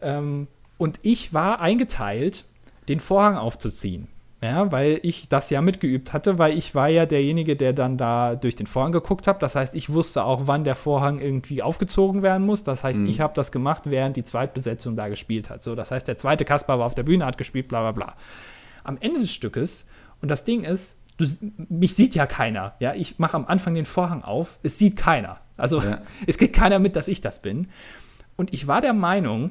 Speaker 1: Ähm, und ich war eingeteilt, den Vorhang aufzuziehen. Ja, weil ich das ja mitgeübt hatte, weil ich war ja derjenige, der dann da durch den Vorhang geguckt hat. Das heißt, ich wusste auch, wann der Vorhang irgendwie aufgezogen werden muss. Das heißt,
Speaker 2: Mhm.
Speaker 1: ich habe das gemacht, während die Zweitbesetzung da gespielt hat. So, das heißt, der zweite Kasper war auf der Bühne, hat gespielt, bla bla bla. Am Ende des Stückes, und das Ding ist, du, mich sieht ja keiner. Ja, ich mache am Anfang den Vorhang auf, es sieht keiner. Also
Speaker 2: Ja. [LAUGHS]
Speaker 1: es kriegt keiner mit, dass ich das bin. Und ich war der Meinung,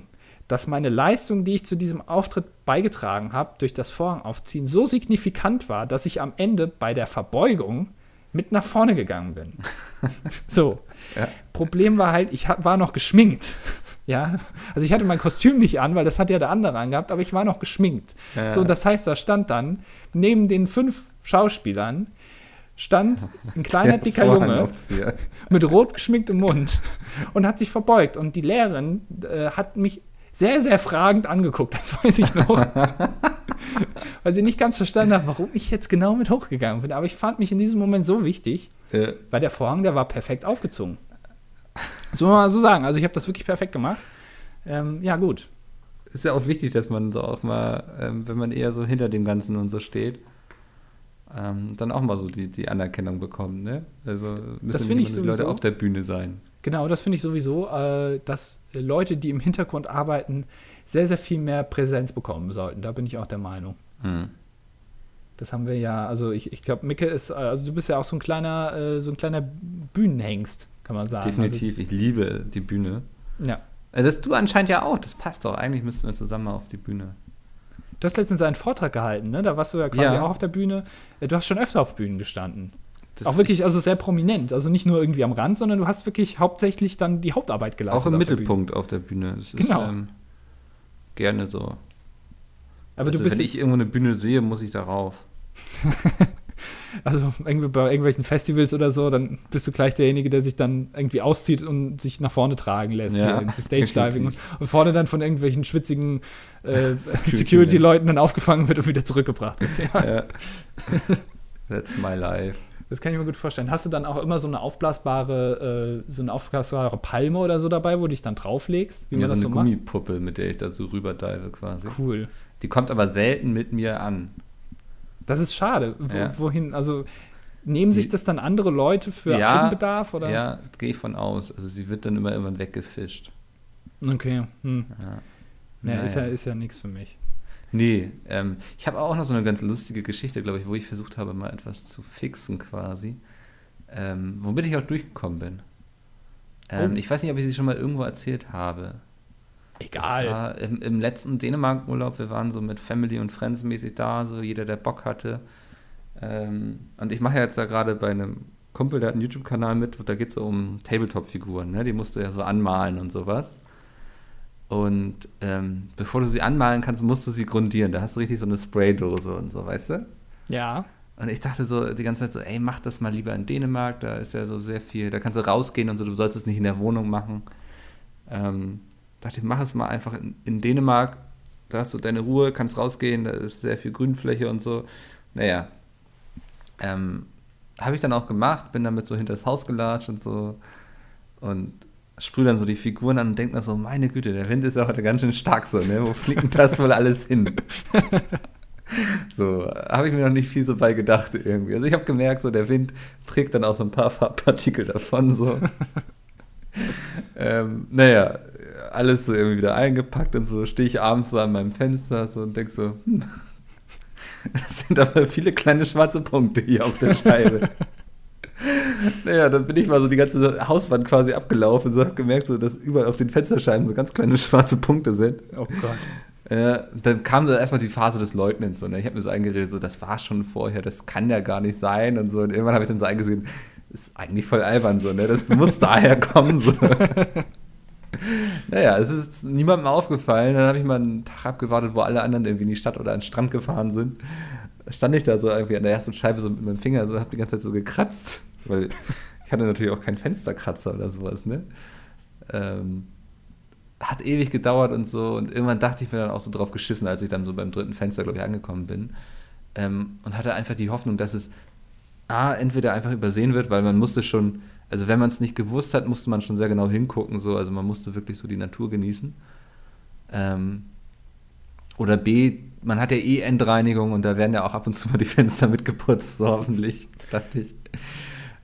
Speaker 1: dass meine Leistung, die ich zu diesem Auftritt beigetragen habe, durch das Vorhang aufziehen, so signifikant war, dass ich am Ende bei der Verbeugung mit nach vorne gegangen bin. [LAUGHS] so.
Speaker 2: Ja.
Speaker 1: Problem war halt, ich war noch geschminkt. [LAUGHS] Ja, also ich hatte mein Kostüm nicht an, weil das hat ja der andere angehabt, aber ich war noch geschminkt.
Speaker 2: Ja.
Speaker 1: So, das heißt, da stand dann neben den fünf Schauspielern stand ein kleiner dicker Junge mit rot geschminktem Mund und hat sich verbeugt. Und die Lehrerin äh, hat mich sehr, sehr fragend angeguckt, das weiß ich noch. [LAUGHS] Weil sie nicht ganz verstanden hat, warum ich jetzt genau mit hochgegangen bin. Aber ich fand mich in diesem Moment so wichtig,
Speaker 2: Äh,
Speaker 1: weil der Vorhang, der war perfekt aufgezogen. So mal so sagen. Also ich habe das wirklich perfekt gemacht. Ähm, ja, gut.
Speaker 2: ist ja auch wichtig, dass man so auch mal, ähm, wenn man eher so hinter dem Ganzen und so steht, ähm, dann auch mal so die, die Anerkennung bekommt, ne? Also müssen immer die Leute auf der Bühne sein.
Speaker 1: Genau, das finde ich sowieso, äh, dass Leute, die im Hintergrund arbeiten, sehr, sehr viel mehr Präsenz bekommen sollten. Da bin ich auch der Meinung.
Speaker 2: Hm.
Speaker 1: Das haben wir ja, also ich, ich glaube, Micke ist, äh, also du bist ja auch so ein kleiner, äh, so ein kleiner Bühnenhengst, kann man sagen.
Speaker 2: Definitiv, ich liebe die Bühne.
Speaker 1: Also, ja.
Speaker 2: Äh, Das du anscheinend ja auch, das passt doch. Eigentlich müssten wir zusammen mal auf die Bühne.
Speaker 1: Du hast letztens einen Vortrag gehalten, ne? Da warst du ja quasi
Speaker 2: Ja.
Speaker 1: auch auf der Bühne. Äh, Du hast schon öfter auf Bühnen gestanden.
Speaker 2: Das
Speaker 1: auch wirklich,
Speaker 2: ich,
Speaker 1: also sehr prominent. Also nicht nur irgendwie am Rand, sondern du hast wirklich hauptsächlich dann die Hauptarbeit geleistet.
Speaker 2: auch im
Speaker 1: auf der
Speaker 2: Mittelpunkt auf der Bühne. Das ist,
Speaker 1: Genau.
Speaker 2: ähm, gerne so.
Speaker 1: Aber
Speaker 2: also
Speaker 1: du bist
Speaker 2: wenn ich irgendwo eine Bühne sehe, muss ich darauf. [LAUGHS]
Speaker 1: also irgendwie bei irgendwelchen Festivals oder so, dann bist du gleich derjenige, der sich dann irgendwie auszieht und sich nach vorne tragen lässt.
Speaker 2: Ja,
Speaker 1: Stage Diving und, und vorne dann von irgendwelchen schwitzigen äh, [LAUGHS]
Speaker 2: Security-Leuten.
Speaker 1: Dann aufgefangen wird und wieder zurückgebracht wird. [LAUGHS] Ja.
Speaker 2: Ja. That's my life.
Speaker 1: Das kann ich mir gut vorstellen. Hast du dann auch immer so eine aufblasbare, äh, so eine aufblasbare Palme oder so dabei, wo du dich dann drauflegst, wie
Speaker 2: Ja,
Speaker 1: man
Speaker 2: so
Speaker 1: das
Speaker 2: eine
Speaker 1: so macht?
Speaker 2: Gummipuppe, mit der ich da so rüberdive quasi.
Speaker 1: Cool.
Speaker 2: Die kommt aber selten mit mir an.
Speaker 1: Das ist schade. Wo,
Speaker 2: Ja.
Speaker 1: Wohin, also nehmen sich
Speaker 2: Die-
Speaker 1: das dann andere Leute für
Speaker 2: Ja,
Speaker 1: Eigenbedarf oder?
Speaker 2: Ja, gehe ich von aus. Also sie wird dann immer irgendwann weggefischt.
Speaker 1: Okay. Hm.
Speaker 2: Ja.
Speaker 1: Ja, ist ja,
Speaker 2: Naja.
Speaker 1: ist ja nichts für mich.
Speaker 2: Nee, ähm, ich habe auch noch so eine ganz lustige Geschichte, glaube ich, wo ich versucht habe, mal etwas zu fixen quasi. Ähm, womit ich auch durchgekommen bin. Ähm,
Speaker 1: Oh.
Speaker 2: Ich weiß nicht, ob ich sie schon mal irgendwo erzählt habe.
Speaker 1: Egal.
Speaker 2: war im, im letzten Dänemark-Urlaub, wir waren so mit Family und Friends mäßig da, so jeder, der Bock hatte. Ähm, und ich mache jetzt da gerade bei einem Kumpel, der hat einen YouTube-Kanal mit, da geht es so um Tabletop-Figuren, ne? die musst du ja so anmalen und sowas. Und ähm, bevor du sie anmalen kannst, musst du sie grundieren. Da hast du richtig so eine Spraydose und so, weißt du?
Speaker 1: Ja.
Speaker 2: Und ich dachte so die ganze Zeit so, ey, mach das mal lieber in Dänemark, da ist ja so sehr viel, da kannst du rausgehen und so, du sollst es nicht in der Wohnung machen. Ähm, dachte ich, mach es mal einfach in, in Dänemark, da hast du deine Ruhe, kannst rausgehen, da ist sehr viel Grünfläche und so. Naja, ähm, habe ich dann auch gemacht, bin damit so hinter das Haus gelatscht und so und sprühe dann so die Figuren an und denke mir so, meine Güte, der Wind ist ja heute ganz schön stark so, ne? Wo fliegt denn das wohl alles hin? [LAUGHS] So, habe ich mir noch nicht viel so bei gedacht irgendwie. Also ich habe gemerkt, so der Wind trägt dann auch so ein paar Farbpartikel davon so. [LAUGHS] ähm, naja, alles so irgendwie wieder eingepackt und so stehe ich abends so an meinem Fenster so und denke so, hm, [LAUGHS] das sind aber viele kleine schwarze Punkte hier auf der Scheibe. Naja, dann bin ich mal so die ganze Hauswand quasi abgelaufen, so habe gemerkt, so, dass überall auf den Fensterscheiben so ganz kleine [LAUGHS] schwarze Punkte sind.
Speaker 1: Oh Gott.
Speaker 2: Ja, dann kam da erstmal die Phase des Leugnens und ne? ich habe mir so eingeredet, so das war schon vorher, das kann ja gar nicht sein und so. Und irgendwann habe ich dann so eingesehen, ist eigentlich voll albern so, ne? Das muss [LAUGHS] daher kommen. So. naja, es ist niemandem aufgefallen. Dann habe ich mal einen Tag abgewartet, wo alle anderen irgendwie in die Stadt oder an den Strand gefahren sind. Stand ich da so irgendwie an der ersten Scheibe so mit meinem Finger, so habe die ganze Zeit so gekratzt, weil ich hatte natürlich auch keinen Fensterkratzer oder sowas, ne? Ähm, hat ewig gedauert und so. Und irgendwann dachte ich mir dann auch so drauf geschissen, als ich dann so beim dritten Fenster, glaube ich, angekommen bin. Ähm, und hatte einfach die Hoffnung, dass es A, entweder einfach übersehen wird, weil man musste schon, also wenn man es nicht gewusst hat, musste man schon sehr genau hingucken, so, also man musste wirklich so die Natur genießen. Ähm, oder B, man hat ja eh Endreinigung und da werden ja auch ab und zu mal die Fenster mitgeputzt, so hoffentlich, dachte ich.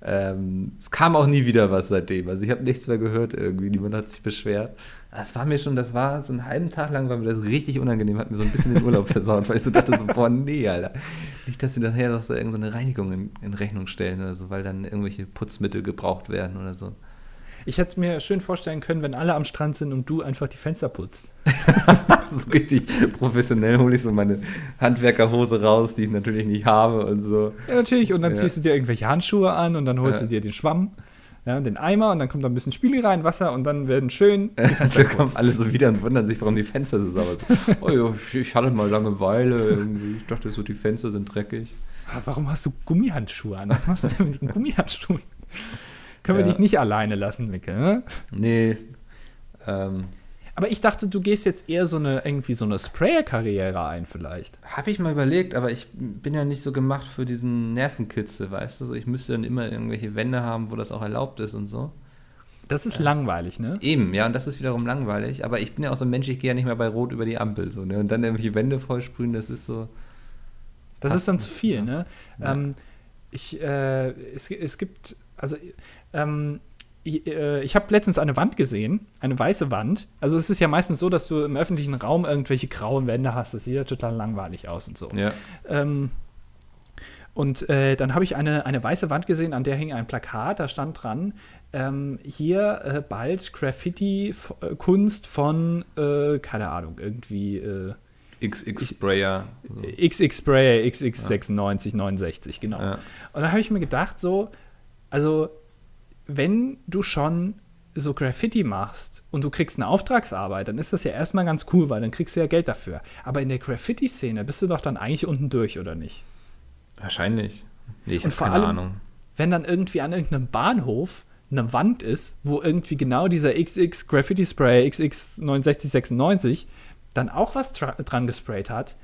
Speaker 2: Ähm, es kam auch nie wieder was seitdem. Also ich habe nichts mehr gehört irgendwie. Niemand hat sich beschwert. Das war mir schon, das war so einen halben Tag lang, war mir das richtig unangenehm, hat mir so ein bisschen den Urlaub [LAUGHS] versaut, weil ich so dachte so, boah, nee, Alter. Nicht, dass sie nachher noch so irgendeine Reinigung in, in Rechnung stellen oder so, weil dann irgendwelche Putzmittel gebraucht werden oder so.
Speaker 1: Ich hätte es mir schön vorstellen können, wenn alle am Strand sind und du einfach die Fenster putzt. [LAUGHS]
Speaker 2: so richtig professionell hole ich so meine Handwerkerhose raus, die ich natürlich nicht habe und so.
Speaker 1: Ja, natürlich. Und dann ja. ziehst du dir irgendwelche Handschuhe an und dann holst ja. du dir den Schwamm. Ja, den Eimer und dann kommt da ein bisschen Spüli rein, Wasser und dann werden schön
Speaker 2: die [LAUGHS] Fenster kommen alle so wieder und wundern sich, warum die Fenster so sauber sind. [LAUGHS] oh ja, ich hatte mal Langeweile irgendwie. Ich dachte so, die Fenster sind dreckig.
Speaker 1: Ah, warum hast du Gummihandschuhe an? Was machst du denn mit den Gummihandschuhen? Können ja. wir dich nicht alleine lassen, Micke? Ne?
Speaker 2: Nee. Ähm,
Speaker 1: aber ich dachte, du gehst jetzt eher so eine irgendwie so eine Sprayer-Karriere ein, vielleicht.
Speaker 2: Habe ich mal überlegt, aber ich bin ja nicht so gemacht für diesen Nervenkitzel, weißt du? So, ich müsste dann immer irgendwelche Wände haben, wo das auch erlaubt ist und so.
Speaker 1: Das ist ja. langweilig, ne?
Speaker 2: Eben, ja, und das ist wiederum langweilig. Aber ich bin ja auch so ein Mensch, ich gehe ja nicht mehr bei Rot über die Ampel, so, ne? Und dann irgendwelche Wände vollsprühen, das ist so.
Speaker 1: Das ist dann zu viel, so. ne? Ja. Ähm, ich, äh, es, es gibt, also ähm, ich, äh, ich habe letztens eine Wand gesehen, eine weiße Wand. Also es ist ja meistens so, dass du im öffentlichen Raum irgendwelche grauen Wände hast. Das sieht ja total langweilig aus und so.
Speaker 2: Ja.
Speaker 1: Ähm, und äh, dann habe ich eine, eine weiße Wand gesehen, an der hing ein Plakat, da stand dran, ähm, hier äh, bald Graffiti-Kunst von, äh, keine Ahnung, irgendwie äh,
Speaker 2: XX Sprayer.
Speaker 1: XX Sprayer, XX96, ja. 69, genau. Ja. Und da habe ich mir gedacht, so, also wenn du schon so Graffiti machst und du kriegst eine Auftragsarbeit, dann ist das ja erstmal ganz cool, weil dann kriegst du ja Geld dafür. Aber in der Graffiti-Szene bist du doch dann eigentlich unten durch, oder nicht?
Speaker 2: Wahrscheinlich. Nee, ich habe keine allem, Ahnung.
Speaker 1: Wenn dann irgendwie an irgendeinem Bahnhof eine Wand ist, wo irgendwie genau dieser XX Graffiti Spray XX 6996 dann auch was dran gesprayt hat,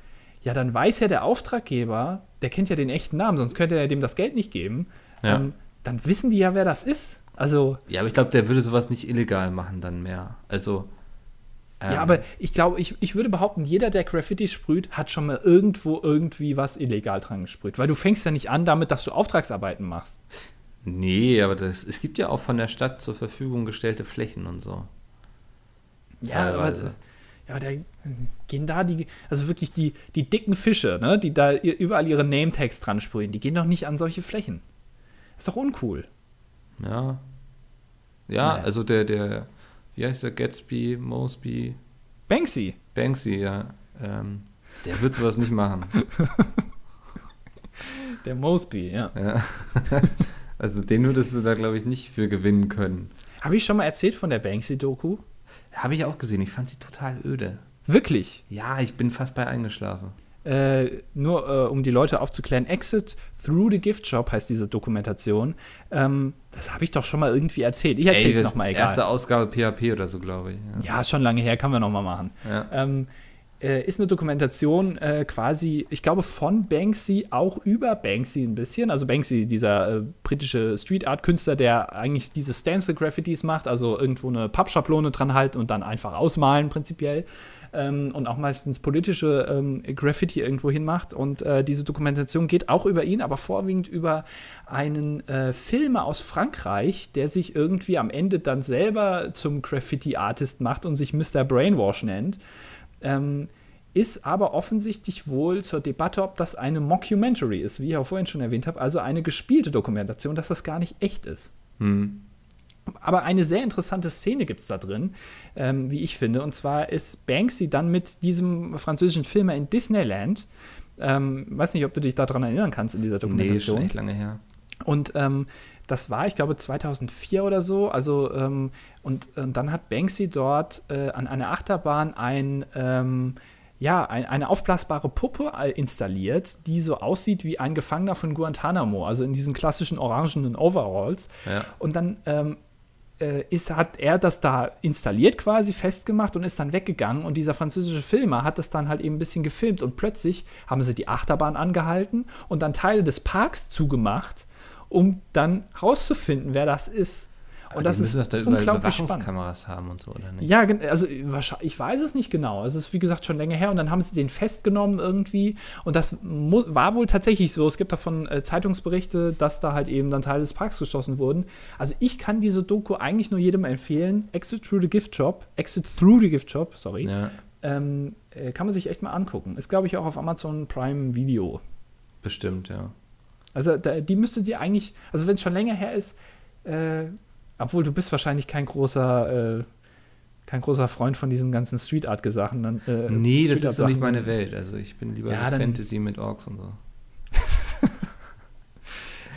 Speaker 1: ja, dann weiß ja der Auftraggeber, der kennt ja den echten Namen, sonst könnte er dem das Geld nicht geben. Ja. Ähm, dann wissen die ja, wer das ist. Also.
Speaker 2: Ja, aber ich glaube, der würde sowas nicht illegal machen dann mehr. Also.
Speaker 1: Ähm, ja, aber ich glaube, ich, ich würde behaupten, jeder, der Graffiti sprüht, hat schon mal irgendwo irgendwie was illegal dran gesprüht. Weil du fängst ja nicht an damit, dass du Auftragsarbeiten machst.
Speaker 2: Nee, aber das, es gibt ja auch von der Stadt zur Verfügung gestellte Flächen und so.
Speaker 1: Ja, aber, ja, aber da gehen da die, also wirklich die, die dicken Fische, ne, die da überall ihre Name-Tags dran sprühen, die gehen doch nicht an solche Flächen. Ist doch uncool.
Speaker 2: Ja. Ja, nee. also der, der, wie heißt der, Gatsby, Mosby?
Speaker 1: Banksy.
Speaker 2: Banksy, ja. Ähm, der wird sowas nicht machen. [LAUGHS]
Speaker 1: Der Mosby, ja.
Speaker 2: ja. [LAUGHS] Also den würdest du da, glaube ich, nicht für gewinnen können.
Speaker 1: Habe ich schon mal erzählt von der Banksy-Doku?
Speaker 2: Habe ich auch gesehen. Ich fand sie total öde.
Speaker 1: Wirklich?
Speaker 2: Ja, ich bin fast bei eingeschlafen.
Speaker 1: Äh, nur äh, um die Leute aufzuklären, Exit Through the Gift Shop heißt diese Dokumentation. Ähm, das habe ich doch schon mal irgendwie erzählt. Ich erzähle es nochmal, egal.
Speaker 2: Erste Ausgabe PHP oder so, glaube ich.
Speaker 1: Ja. ja. schon lange her, kann man nochmal machen.
Speaker 2: Ja. Ähm,
Speaker 1: äh, ist eine Dokumentation äh, quasi, ich glaube, von Banksy auch über Banksy ein bisschen. Also Banksy, dieser äh, britische Street Art Künstler, der eigentlich diese Stencil Graffitis macht, also irgendwo eine Pappschablone dran halten und dann einfach ausmalen prinzipiell. Ähm, und auch meistens politische ähm, Graffiti irgendwo hin macht. Und äh, diese Dokumentation geht auch über ihn, aber vorwiegend über einen äh, Filmer aus Frankreich, der sich irgendwie am Ende dann selber zum Graffiti-Artist macht und sich Mr. Brainwash nennt. Ähm, ist aber offensichtlich wohl zur Debatte, ob das eine Mockumentary ist, wie ich auch vorhin schon erwähnt habe, also eine gespielte Dokumentation, dass das gar nicht echt ist. Hm. Aber eine sehr interessante Szene gibt es da drin, ähm, wie ich finde. Und zwar ist Banksy dann mit diesem französischen Filmer in Disneyland. Ähm, weiß nicht, ob du dich daran erinnern kannst in dieser Dokumentation.
Speaker 2: Nee, schon echt lange her.
Speaker 1: Und ähm, das war, ich glaube, 2004 oder so. Also, ähm, und, und, dann hat Banksy dort äh, an einer Achterbahn ein ähm, ja, ein, eine aufblasbare Puppe installiert, die so aussieht wie ein Gefangener von Guantanamo, also in diesen klassischen orangenen Overalls. Ja. Und dann ähm, äh, ist, hat er das da installiert quasi, festgemacht und ist dann weggegangen. Und dieser französische Filmer hat das dann halt eben ein bisschen gefilmt. Und plötzlich haben sie die Achterbahn angehalten und dann Teile des Parks zugemacht, um dann rauszufinden, wer das ist.
Speaker 2: Und das ist doch da überall Überwachungskameras haben und so, oder
Speaker 1: nicht? Ja, also ich weiß es nicht genau. Es ist wie gesagt schon länger her und dann haben sie den festgenommen irgendwie und das war wohl tatsächlich so. Es gibt davon äh, Zeitungsberichte, dass da halt eben dann Teile des Parks geschlossen wurden. Also ich kann diese Doku eigentlich nur jedem empfehlen. Exit Through the Gift Shop, Exit Through the Gift Shop, sorry. Ja. Ähm, äh, kann man sich echt mal angucken. Ist glaube ich auch auf Amazon Prime Video.
Speaker 2: Bestimmt, ja.
Speaker 1: Also da, die müsste dir eigentlich, also wenn es schon länger her ist, äh, obwohl du bist wahrscheinlich kein großer, äh, kein großer Freund von diesen ganzen Street Art Sachen. Dann,
Speaker 2: äh, nee, das ist doch nicht meine Welt. Also ich bin lieber ja, so Fantasy mit Orks und so. [LAUGHS]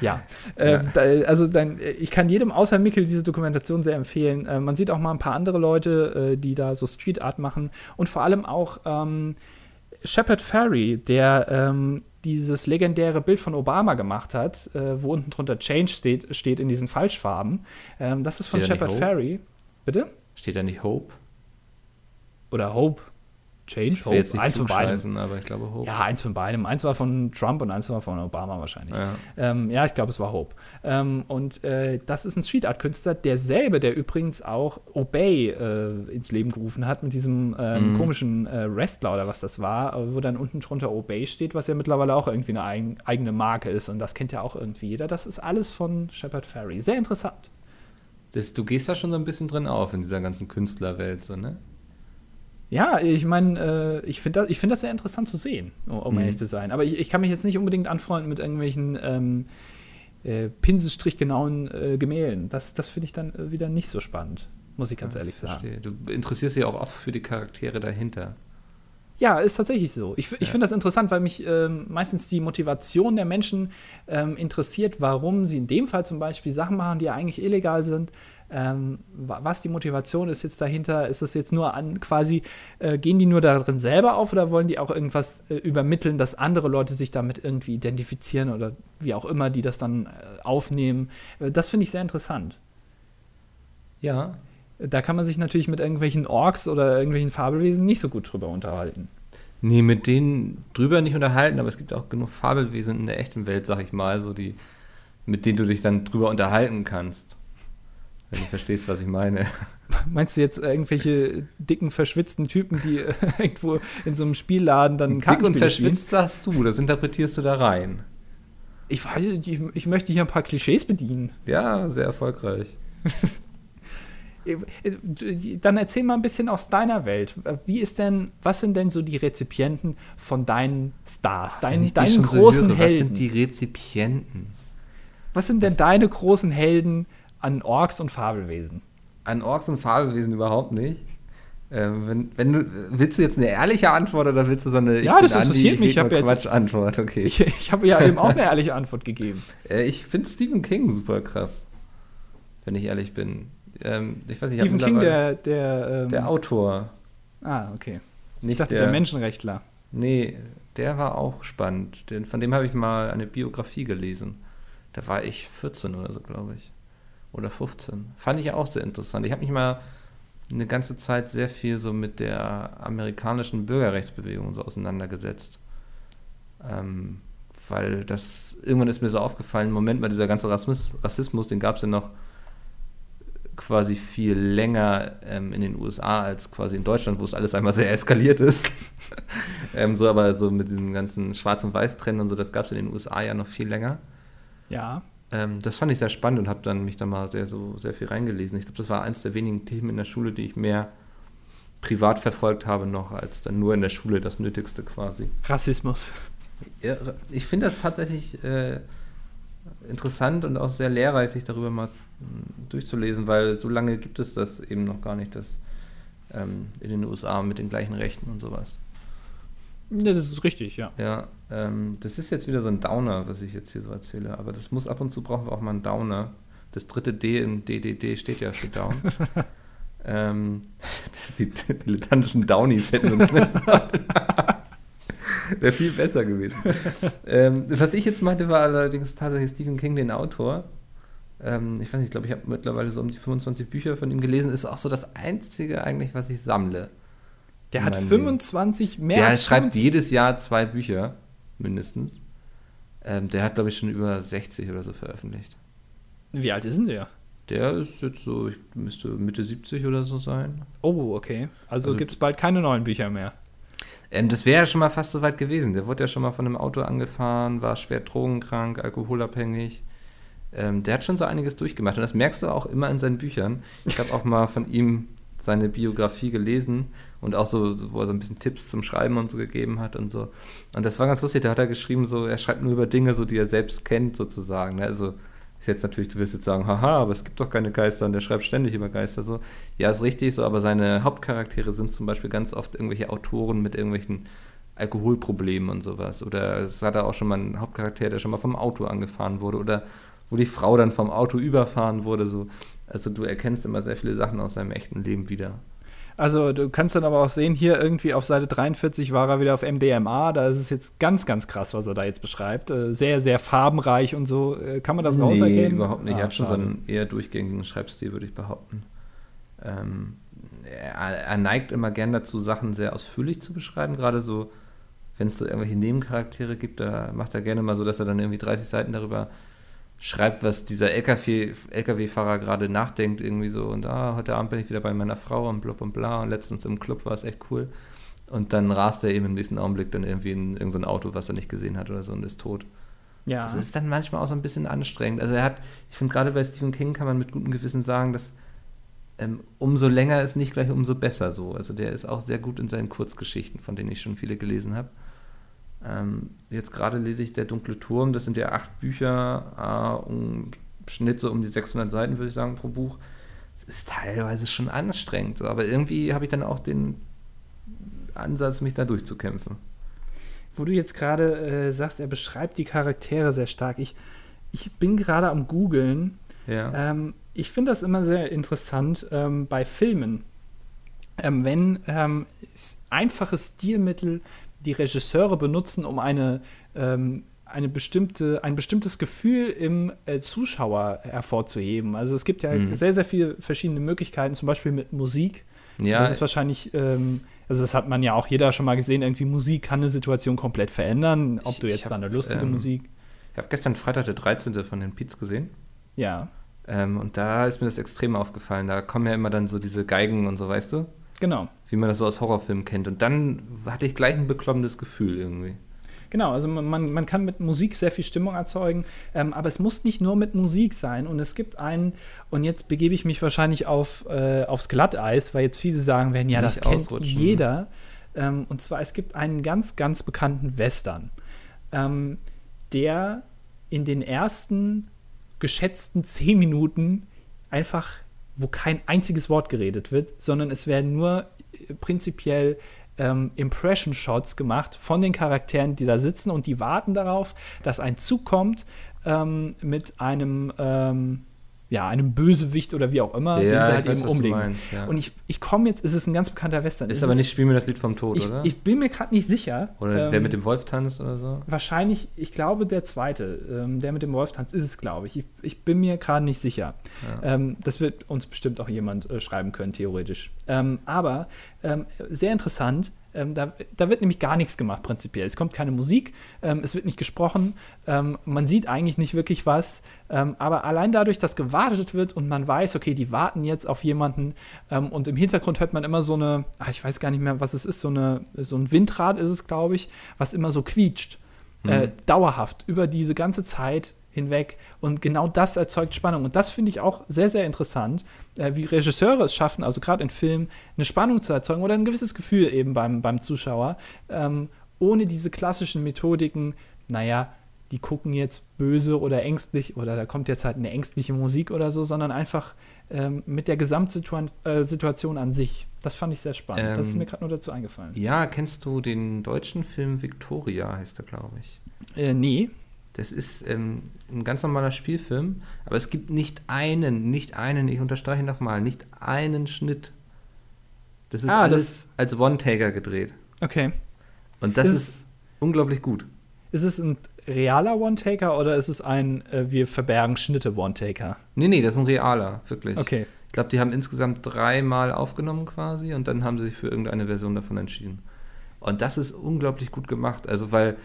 Speaker 1: ja, äh, ja. Da, also dann, ich kann jedem außer Mickel diese Dokumentation sehr empfehlen. Äh, man sieht auch mal ein paar andere Leute, äh, die da so Street Art machen und vor allem auch ähm, Shepard Ferry, der ähm, dieses legendäre Bild von Obama gemacht hat, äh, wo unten drunter Change steht, steht in diesen Falschfarben. Ähm, das ist von Shepard Ferry. Bitte?
Speaker 2: Steht da nicht Hope?
Speaker 1: Oder Hope?
Speaker 2: Change, ich
Speaker 1: Hope, jetzt nicht eins von beidem.
Speaker 2: aber ich glaube
Speaker 1: Hope. Ja, eins von beidem. Eins war von Trump und eins war von Obama wahrscheinlich. Ja, ähm, ja ich glaube, es war Hope. Ähm, und äh, das ist ein Street Art Künstler, derselbe, der übrigens auch Obey äh, ins Leben gerufen hat mit diesem ähm, mhm. komischen äh, Wrestler oder was das war, wo dann unten drunter Obey steht, was ja mittlerweile auch irgendwie eine eigen, eigene Marke ist und das kennt ja auch irgendwie jeder. Das ist alles von Shepard Ferry. Sehr interessant.
Speaker 2: Das, du gehst da schon so ein bisschen drin auf in dieser ganzen Künstlerwelt, so, ne?
Speaker 1: Ja, ich meine, äh, ich finde das, find das sehr interessant zu sehen, um mhm. ehrlich zu sein. Aber ich, ich kann mich jetzt nicht unbedingt anfreunden mit irgendwelchen ähm, äh, pinselstrichgenauen äh, Gemälden. Das, das finde ich dann äh, wieder nicht so spannend, muss ich ganz ja, ehrlich ich sagen.
Speaker 2: Du interessierst dich auch oft für die Charaktere dahinter.
Speaker 1: Ja, ist tatsächlich so. Ich, ich ja. finde das interessant, weil mich ähm, meistens die Motivation der Menschen ähm, interessiert, warum sie in dem Fall zum Beispiel Sachen machen, die eigentlich illegal sind, ähm, was die Motivation ist jetzt dahinter? Ist das jetzt nur an quasi, äh, gehen die nur darin selber auf oder wollen die auch irgendwas äh, übermitteln, dass andere Leute sich damit irgendwie identifizieren oder wie auch immer die das dann äh, aufnehmen? Äh, das finde ich sehr interessant.
Speaker 2: Ja.
Speaker 1: Da kann man sich natürlich mit irgendwelchen Orks oder irgendwelchen Fabelwesen nicht so gut drüber unterhalten.
Speaker 2: Nee, mit denen drüber nicht unterhalten, aber es gibt auch genug Fabelwesen in der echten Welt, sag ich mal, so die, mit denen du dich dann drüber unterhalten kannst. Wenn du verstehst, was ich meine.
Speaker 1: Meinst du jetzt irgendwelche dicken, verschwitzten Typen, die [LAUGHS] irgendwo in so einem Spielladen dann
Speaker 2: Dick und verschwitzt spielen? sagst du, das interpretierst du da rein.
Speaker 1: Ich, weiß, ich, ich möchte hier ein paar Klischees bedienen.
Speaker 2: Ja, sehr erfolgreich.
Speaker 1: Dann erzähl mal ein bisschen aus deiner Welt. Wie ist denn, was sind denn so die Rezipienten von deinen Stars, deinen, deinen großen so höre, Helden? Was sind
Speaker 2: die Rezipienten?
Speaker 1: Was sind denn was? deine großen Helden, an Orks und Fabelwesen?
Speaker 2: An Orks und Fabelwesen überhaupt nicht. Ähm, wenn, wenn du, willst du jetzt eine ehrliche Antwort oder willst du so eine
Speaker 1: Ja, das interessiert Andi, mich. Ich habe
Speaker 2: Quatsch Antwort, okay.
Speaker 1: Ich, ich habe ja eben auch eine [LAUGHS] ehrliche Antwort gegeben.
Speaker 2: Äh, ich finde Stephen King super krass, wenn ich ehrlich bin. Ähm, ich weiß nicht,
Speaker 1: Stephen King, der der,
Speaker 2: ähm, der Autor.
Speaker 1: Ah, okay. Nicht ich dachte, der, der Menschenrechtler.
Speaker 2: Nee, der war auch spannend. Den, von dem habe ich mal eine Biografie gelesen. Da war ich 14 oder so, glaube ich oder 15. Fand ich auch sehr interessant. Ich habe mich mal eine ganze Zeit sehr viel so mit der amerikanischen Bürgerrechtsbewegung so auseinandergesetzt. Ähm, weil das, irgendwann ist mir so aufgefallen, Moment mal, dieser ganze Rassismus, Rassismus den gab es ja noch quasi viel länger ähm, in den USA als quasi in Deutschland, wo es alles einmal sehr eskaliert ist. [LAUGHS] ähm, so aber so mit diesem ganzen Schwarz- und Weiß-Trend und so, das gab es in den USA ja noch viel länger.
Speaker 1: Ja.
Speaker 2: Ähm, das fand ich sehr spannend und habe dann mich da mal sehr, so, sehr viel reingelesen. Ich glaube, das war eines der wenigen Themen in der Schule, die ich mehr privat verfolgt habe noch, als dann nur in der Schule das Nötigste quasi.
Speaker 1: Rassismus.
Speaker 2: Ja, ich finde das tatsächlich äh, interessant und auch sehr lehrreich, sich darüber mal hm, durchzulesen, weil so lange gibt es das eben noch gar nicht, das ähm, in den USA mit den gleichen Rechten und sowas.
Speaker 1: Das ist richtig, ja.
Speaker 2: Ja, ähm, das ist jetzt wieder so ein Downer, was ich jetzt hier so erzähle, aber das muss ab und zu brauchen wir auch mal einen Downer. Das dritte D im DDD steht ja für Down. [LAUGHS] ähm, [LAUGHS] die dilettantischen Downies hätten uns nicht [LAUGHS] Wäre viel besser gewesen. ähm, was ich jetzt meinte, war allerdings tatsächlich Stephen King, den Autor. Ähm, ich weiß nicht, ich glaube, ich habe mittlerweile so um die 25 Bücher von ihm gelesen. Ist auch so das Einzige eigentlich, was ich sammle.
Speaker 1: Der hat 25 Leben. mehr
Speaker 2: Der als schreibt jedes Jahr zwei Bücher, mindestens. Ähm, der hat, glaube ich, schon über 60 oder so veröffentlicht.
Speaker 1: Wie alt ist denn der?
Speaker 2: Der ist jetzt so, ich müsste Mitte 70 oder so sein.
Speaker 1: Oh, okay. Also, also gibt es bald keine neuen Bücher mehr.
Speaker 2: Ähm, das wäre ja schon mal fast so weit gewesen. Der wurde ja schon mal von einem Auto angefahren, war schwer drogenkrank, alkoholabhängig. Ähm, der hat schon so einiges durchgemacht. Und das merkst du auch immer in seinen Büchern. Ich habe auch mal von ihm seine Biografie gelesen und auch so, so, wo er so ein bisschen Tipps zum Schreiben und so gegeben hat und so. Und das war ganz lustig, da hat er geschrieben, so, er schreibt nur über Dinge, so, die er selbst kennt, sozusagen. Ne? Also ist jetzt natürlich, du wirst jetzt sagen, haha, aber es gibt doch keine Geister und der schreibt ständig über Geister. So, ja, ist richtig so, aber seine Hauptcharaktere sind zum Beispiel ganz oft irgendwelche Autoren mit irgendwelchen Alkoholproblemen und sowas. Oder es hat er auch schon mal einen Hauptcharakter, der schon mal vom Auto angefahren wurde oder wo die Frau dann vom Auto überfahren wurde. So. Also du erkennst immer sehr viele Sachen aus seinem echten Leben wieder.
Speaker 1: Also du kannst dann aber auch sehen, hier irgendwie auf Seite 43 war er wieder auf MDMA. Da ist es jetzt ganz, ganz krass, was er da jetzt beschreibt. Äh, sehr, sehr farbenreich und so. Äh, kann man das nee, rauserkennen?
Speaker 2: überhaupt nicht. Ah, er hat schon so einen eher durchgängigen Schreibstil, würde ich behaupten. Ähm, er, er, neigt immer gern dazu, Sachen sehr ausführlich zu beschreiben. Gerade so, wenn es so irgendwelche Nebencharaktere gibt, da macht er gerne mal so, dass er dann irgendwie 30 Seiten darüber schreibt, was dieser LKW-Fahrer gerade nachdenkt, irgendwie so, und ah, heute Abend bin ich wieder bei meiner Frau und blub und bla, und letztens im Club war es echt cool. Und dann rast er eben im nächsten Augenblick dann irgendwie in irgendein so Auto, was er nicht gesehen hat oder so, und ist tot. Ja. Das ist dann manchmal auch so ein bisschen anstrengend. Also er hat, ich finde gerade bei Stephen King kann man mit gutem Gewissen sagen, dass ähm, umso länger ist nicht gleich umso besser so. Also der ist auch sehr gut in seinen Kurzgeschichten, von denen ich schon viele gelesen habe. Ähm, jetzt gerade lese ich Der dunkle Turm, das sind ja acht Bücher, äh, um Schnitt so um die 600 Seiten, würde ich sagen, pro Buch. Es ist teilweise schon anstrengend, so, aber irgendwie habe ich dann auch den Ansatz, mich da durchzukämpfen.
Speaker 1: Wo du jetzt gerade äh, sagst, er beschreibt die Charaktere sehr stark. Ich, ich bin gerade am Googeln. Ja. Ähm, ich finde das immer sehr interessant ähm, bei Filmen. Ähm, wenn ähm, einfache Stilmittel die Regisseure benutzen, um eine, ähm, eine bestimmte, ein bestimmtes Gefühl im äh, Zuschauer hervorzuheben. Also es gibt ja mhm. sehr, sehr viele verschiedene Möglichkeiten, zum Beispiel mit Musik. Ja. Das ist wahrscheinlich, ähm, also das hat man ja auch jeder schon mal gesehen, irgendwie Musik kann eine Situation komplett verändern, ob du jetzt hab, da eine lustige ähm, Musik.
Speaker 2: Ich habe gestern Freitag der 13. von den Piets gesehen.
Speaker 1: Ja.
Speaker 2: Ähm, und da ist mir das extrem aufgefallen. Da kommen ja immer dann so diese Geigen und so, weißt du?
Speaker 1: Genau.
Speaker 2: Wie man das so aus Horrorfilmen kennt. Und dann hatte ich gleich ein beklommendes Gefühl irgendwie.
Speaker 1: Genau, also man, man kann mit Musik sehr viel Stimmung erzeugen, ähm, aber es muss nicht nur mit Musik sein. Und es gibt einen, und jetzt begebe ich mich wahrscheinlich auf, äh, aufs Glatteis, weil jetzt viele sagen werden, ja, das kennt jeder. Ähm, und zwar, es gibt einen ganz, ganz bekannten Western, ähm, der in den ersten geschätzten zehn Minuten einfach wo kein einziges Wort geredet wird, sondern es werden nur äh, prinzipiell ähm, Impression-Shots gemacht von den Charakteren, die da sitzen und die warten darauf, dass ein Zug kommt ähm, mit einem, ähm, ja, einem Bösewicht oder wie auch immer,
Speaker 2: Ja,
Speaker 1: den sie halt
Speaker 2: weiß,
Speaker 1: eben umlegen.
Speaker 2: meinst, ja.
Speaker 1: Und ich, ich komme jetzt, es ist ein ganz bekannter Western.
Speaker 2: Ist
Speaker 1: Es
Speaker 2: aber nicht Spiel mir das Lied vom Tod,
Speaker 1: ich,
Speaker 2: oder?
Speaker 1: ich bin mir gerade nicht sicher.
Speaker 2: oder
Speaker 1: ähm,
Speaker 2: wer mit dem Wolf tanzt oder so?
Speaker 1: Wahrscheinlich, ich glaube, der zweite, ähm, der mit dem Wolftanz ist es, glaube ich. ich. Ich bin mir gerade nicht sicher.
Speaker 2: Ja.
Speaker 1: Ähm, das wird uns bestimmt auch jemand äh, schreiben können, theoretisch. Ähm, aber ähm, sehr interessant, ähm, da, da wird nämlich gar nichts gemacht, prinzipiell. Es kommt keine Musik, ähm, es wird nicht gesprochen, ähm, man sieht eigentlich nicht wirklich was. Ähm, aber allein dadurch, dass gewartet wird und man weiß, okay, die warten jetzt auf jemanden ähm, und im Hintergrund hört man immer so eine, ach, ich weiß gar nicht mehr, was es ist, so, eine, so ein Windrad ist es, glaube ich, was immer so quietscht äh,
Speaker 2: Mhm.
Speaker 1: dauerhaft über diese ganze Zeit hinweg. Und genau das erzeugt Spannung. Und das finde ich auch sehr, sehr interessant, äh, wie Regisseure es schaffen, also gerade in Filmen, eine Spannung zu erzeugen oder ein gewisses Gefühl eben beim, beim Zuschauer, ähm, ohne diese klassischen Methodiken, naja, die gucken jetzt böse oder ängstlich oder da kommt jetzt halt eine ängstliche Musik oder so, sondern einfach ähm, mit der Gesamtsituation äh, an sich. Das fand ich sehr spannend. das ist
Speaker 2: Ähm,
Speaker 1: mir gerade nur dazu eingefallen.
Speaker 2: Ja, kennst du den deutschen Film Victoria, heißt er, glaube ich.
Speaker 1: Äh, nee.
Speaker 2: Das ist ähm, ein ganz normaler Spielfilm, aber es gibt nicht einen, nicht einen, ich unterstreiche nochmal, nicht einen Schnitt. Das ist
Speaker 1: Ah,
Speaker 2: alles als One-Taker gedreht.
Speaker 1: Okay.
Speaker 2: Und das
Speaker 1: Ist-
Speaker 2: ist, unglaublich gut.
Speaker 1: Ist es ein realer One-Taker oder ist es ein äh, wir verbergen Schnitte One-Taker?
Speaker 2: Nee, nee, das ist ein realer, wirklich.
Speaker 1: Okay.
Speaker 2: Ich glaube, die haben insgesamt dreimal aufgenommen quasi und dann haben sie sich für irgendeine Version davon entschieden. Und das ist unglaublich gut gemacht. Also, weil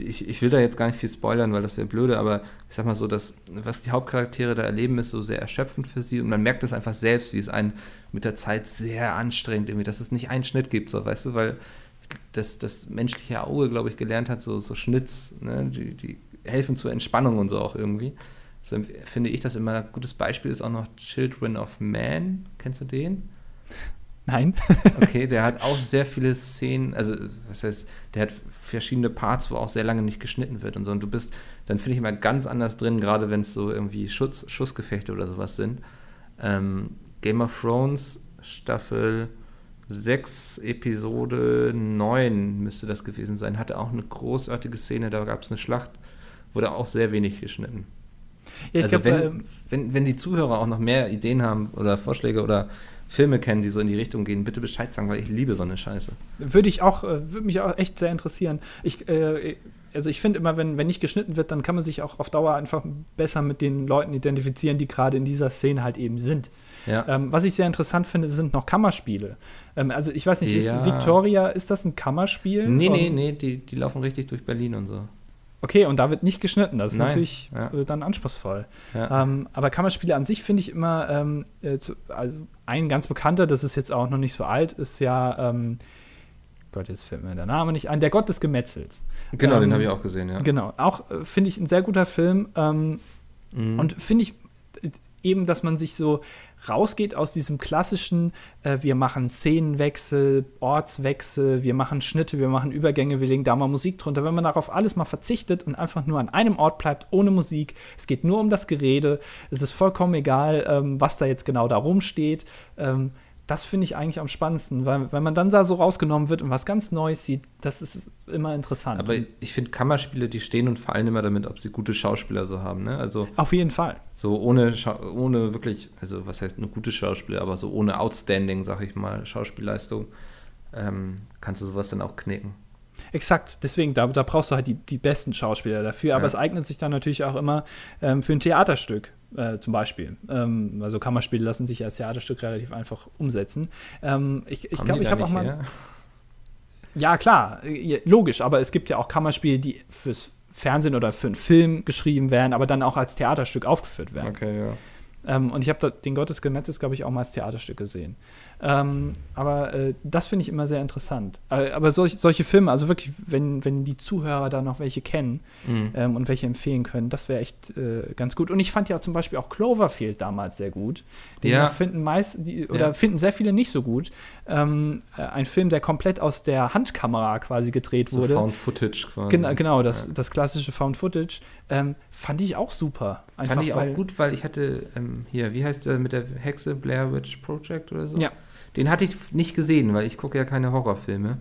Speaker 2: ich, ich will da jetzt gar nicht viel spoilern, weil das wäre blöde, aber ich sag mal so, dass, was die Hauptcharaktere da erleben, ist so sehr erschöpfend für sie und man merkt das einfach selbst, wie es einen mit der Zeit sehr anstrengt, irgendwie, dass es nicht einen Schnitt gibt, so, weißt du, weil das, das menschliche Auge, glaube ich, gelernt hat, so, so Schnitts, ne, die, die helfen zur Entspannung und so auch irgendwie. So finde ich das immer ein gutes Beispiel ist auch noch Children of Man. Kennst du den?
Speaker 1: Nein.
Speaker 2: Okay, der hat auch sehr viele Szenen, also das heißt, der hat verschiedene Parts, wo auch sehr lange nicht geschnitten wird und so. Und du bist, dann finde ich immer ganz anders drin, gerade wenn es so irgendwie Schutz, Schussgefechte oder sowas sind. Ähm, Game of Thrones Staffel 6, Episode 9 müsste das gewesen sein, hatte auch eine großartige Szene, da gab es eine Schlacht, wurde auch sehr wenig geschnitten.
Speaker 1: Ja, ich
Speaker 2: also
Speaker 1: glaube,
Speaker 2: wenn,
Speaker 1: ähm,
Speaker 2: wenn, wenn die Zuhörer auch noch mehr Ideen haben oder Vorschläge oder Filme kennen, die so in die Richtung gehen, bitte Bescheid sagen, weil ich liebe so eine Scheiße.
Speaker 1: würde ich auch, äh, würde mich auch echt sehr interessieren. Ich, äh, also ich finde immer, wenn, wenn nicht geschnitten wird, dann kann man sich auch auf Dauer einfach besser mit den Leuten identifizieren, die gerade in dieser Szene halt eben sind.
Speaker 2: Ja.
Speaker 1: Ähm, was ich sehr interessant finde, sind noch Kammerspiele. Ähm, also ich weiß nicht,
Speaker 2: Ja.
Speaker 1: ist Victoria, ist das ein Kammerspiel?
Speaker 2: nee, nee, nee, die, die laufen richtig durch Berlin und so.
Speaker 1: Okay, und da wird nicht geschnitten. Das ist
Speaker 2: Nein,
Speaker 1: natürlich
Speaker 2: ja.
Speaker 1: äh, dann anspruchsvoll.
Speaker 2: Ja.
Speaker 1: Ähm, aber Kammerspiele an sich finde ich immer, ähm, äh, zu, also ein ganz bekannter, das ist jetzt auch noch nicht so alt, ist ja, ähm, Gott, jetzt fällt mir der Name nicht ein, der Gott des Gemetzels.
Speaker 2: genau, den
Speaker 1: ähm,
Speaker 2: habe ich auch gesehen, ja.
Speaker 1: Genau, auch äh, finde ich ein sehr guter Film. Ähm,
Speaker 2: Mhm.
Speaker 1: und finde ich äh, eben, dass man sich so rausgeht aus diesem klassischen, äh, wir machen Szenenwechsel, Ortswechsel, wir machen Schnitte, wir machen Übergänge, wir legen da mal Musik drunter. Wenn man darauf alles mal verzichtet und einfach nur an einem Ort bleibt, ohne Musik, es geht nur um das Gerede, es ist vollkommen egal, ähm, was da jetzt genau da rumsteht. Ähm, das finde ich eigentlich am spannendsten, weil wenn man dann da so rausgenommen wird und was ganz Neues sieht, das ist immer interessant.
Speaker 2: Aber ich finde Kammerspiele, die stehen und fallen immer damit, ob sie gute Schauspieler so haben, ne? Also
Speaker 1: Auf jeden Fall.
Speaker 2: so ohne, ohne wirklich, also was heißt eine gute Schauspieler, aber so ohne Outstanding, sag ich mal, Schauspielleistung, ähm, kannst du sowas dann auch knicken.
Speaker 1: Exakt, deswegen, da, da brauchst du halt die, die besten Schauspieler dafür. Aber
Speaker 2: Ja.
Speaker 1: es eignet sich dann natürlich auch immer ähm, für ein Theaterstück äh, zum Beispiel. Ähm, also Kammerspiele lassen sich als Theaterstück relativ einfach umsetzen. Ähm, ich ich glaube, ich habe auch mal.
Speaker 2: her?
Speaker 1: Ja, klar, logisch, aber es gibt ja auch Kammerspiele, die fürs Fernsehen oder für einen Film geschrieben werden, aber dann auch als Theaterstück aufgeführt werden.
Speaker 2: Okay, ja.
Speaker 1: Ähm, und ich habe den Gott des Gemetzes, glaube ich, auch mal als Theaterstück gesehen. Ähm, aber äh, das finde ich immer sehr interessant. Äh, aber solch, solche Filme, also wirklich, wenn, wenn die Zuhörer da noch welche kennen
Speaker 2: Mhm.
Speaker 1: ähm, und welche empfehlen können, das wäre echt äh, ganz gut. Und ich fand ja zum Beispiel auch Cloverfield damals sehr gut. Den
Speaker 2: Ja.
Speaker 1: finden meist, die, oder
Speaker 2: Ja.
Speaker 1: finden sehr viele nicht so gut. Ähm, äh, ein Film, der komplett aus der Handkamera quasi gedreht
Speaker 2: So
Speaker 1: wurde.
Speaker 2: Found Footage quasi.
Speaker 1: Genau, genau das,
Speaker 2: Ja.
Speaker 1: das klassische Found Footage. Ähm, fand ich auch super. Einfach,
Speaker 2: Fand ich
Speaker 1: weil-
Speaker 2: auch gut, weil ich hatte ähm, hier, wie heißt der mit der Hexe Blair Witch Project oder so?
Speaker 1: Ja.
Speaker 2: Den hatte ich nicht gesehen, weil ich gucke ja keine Horrorfilme.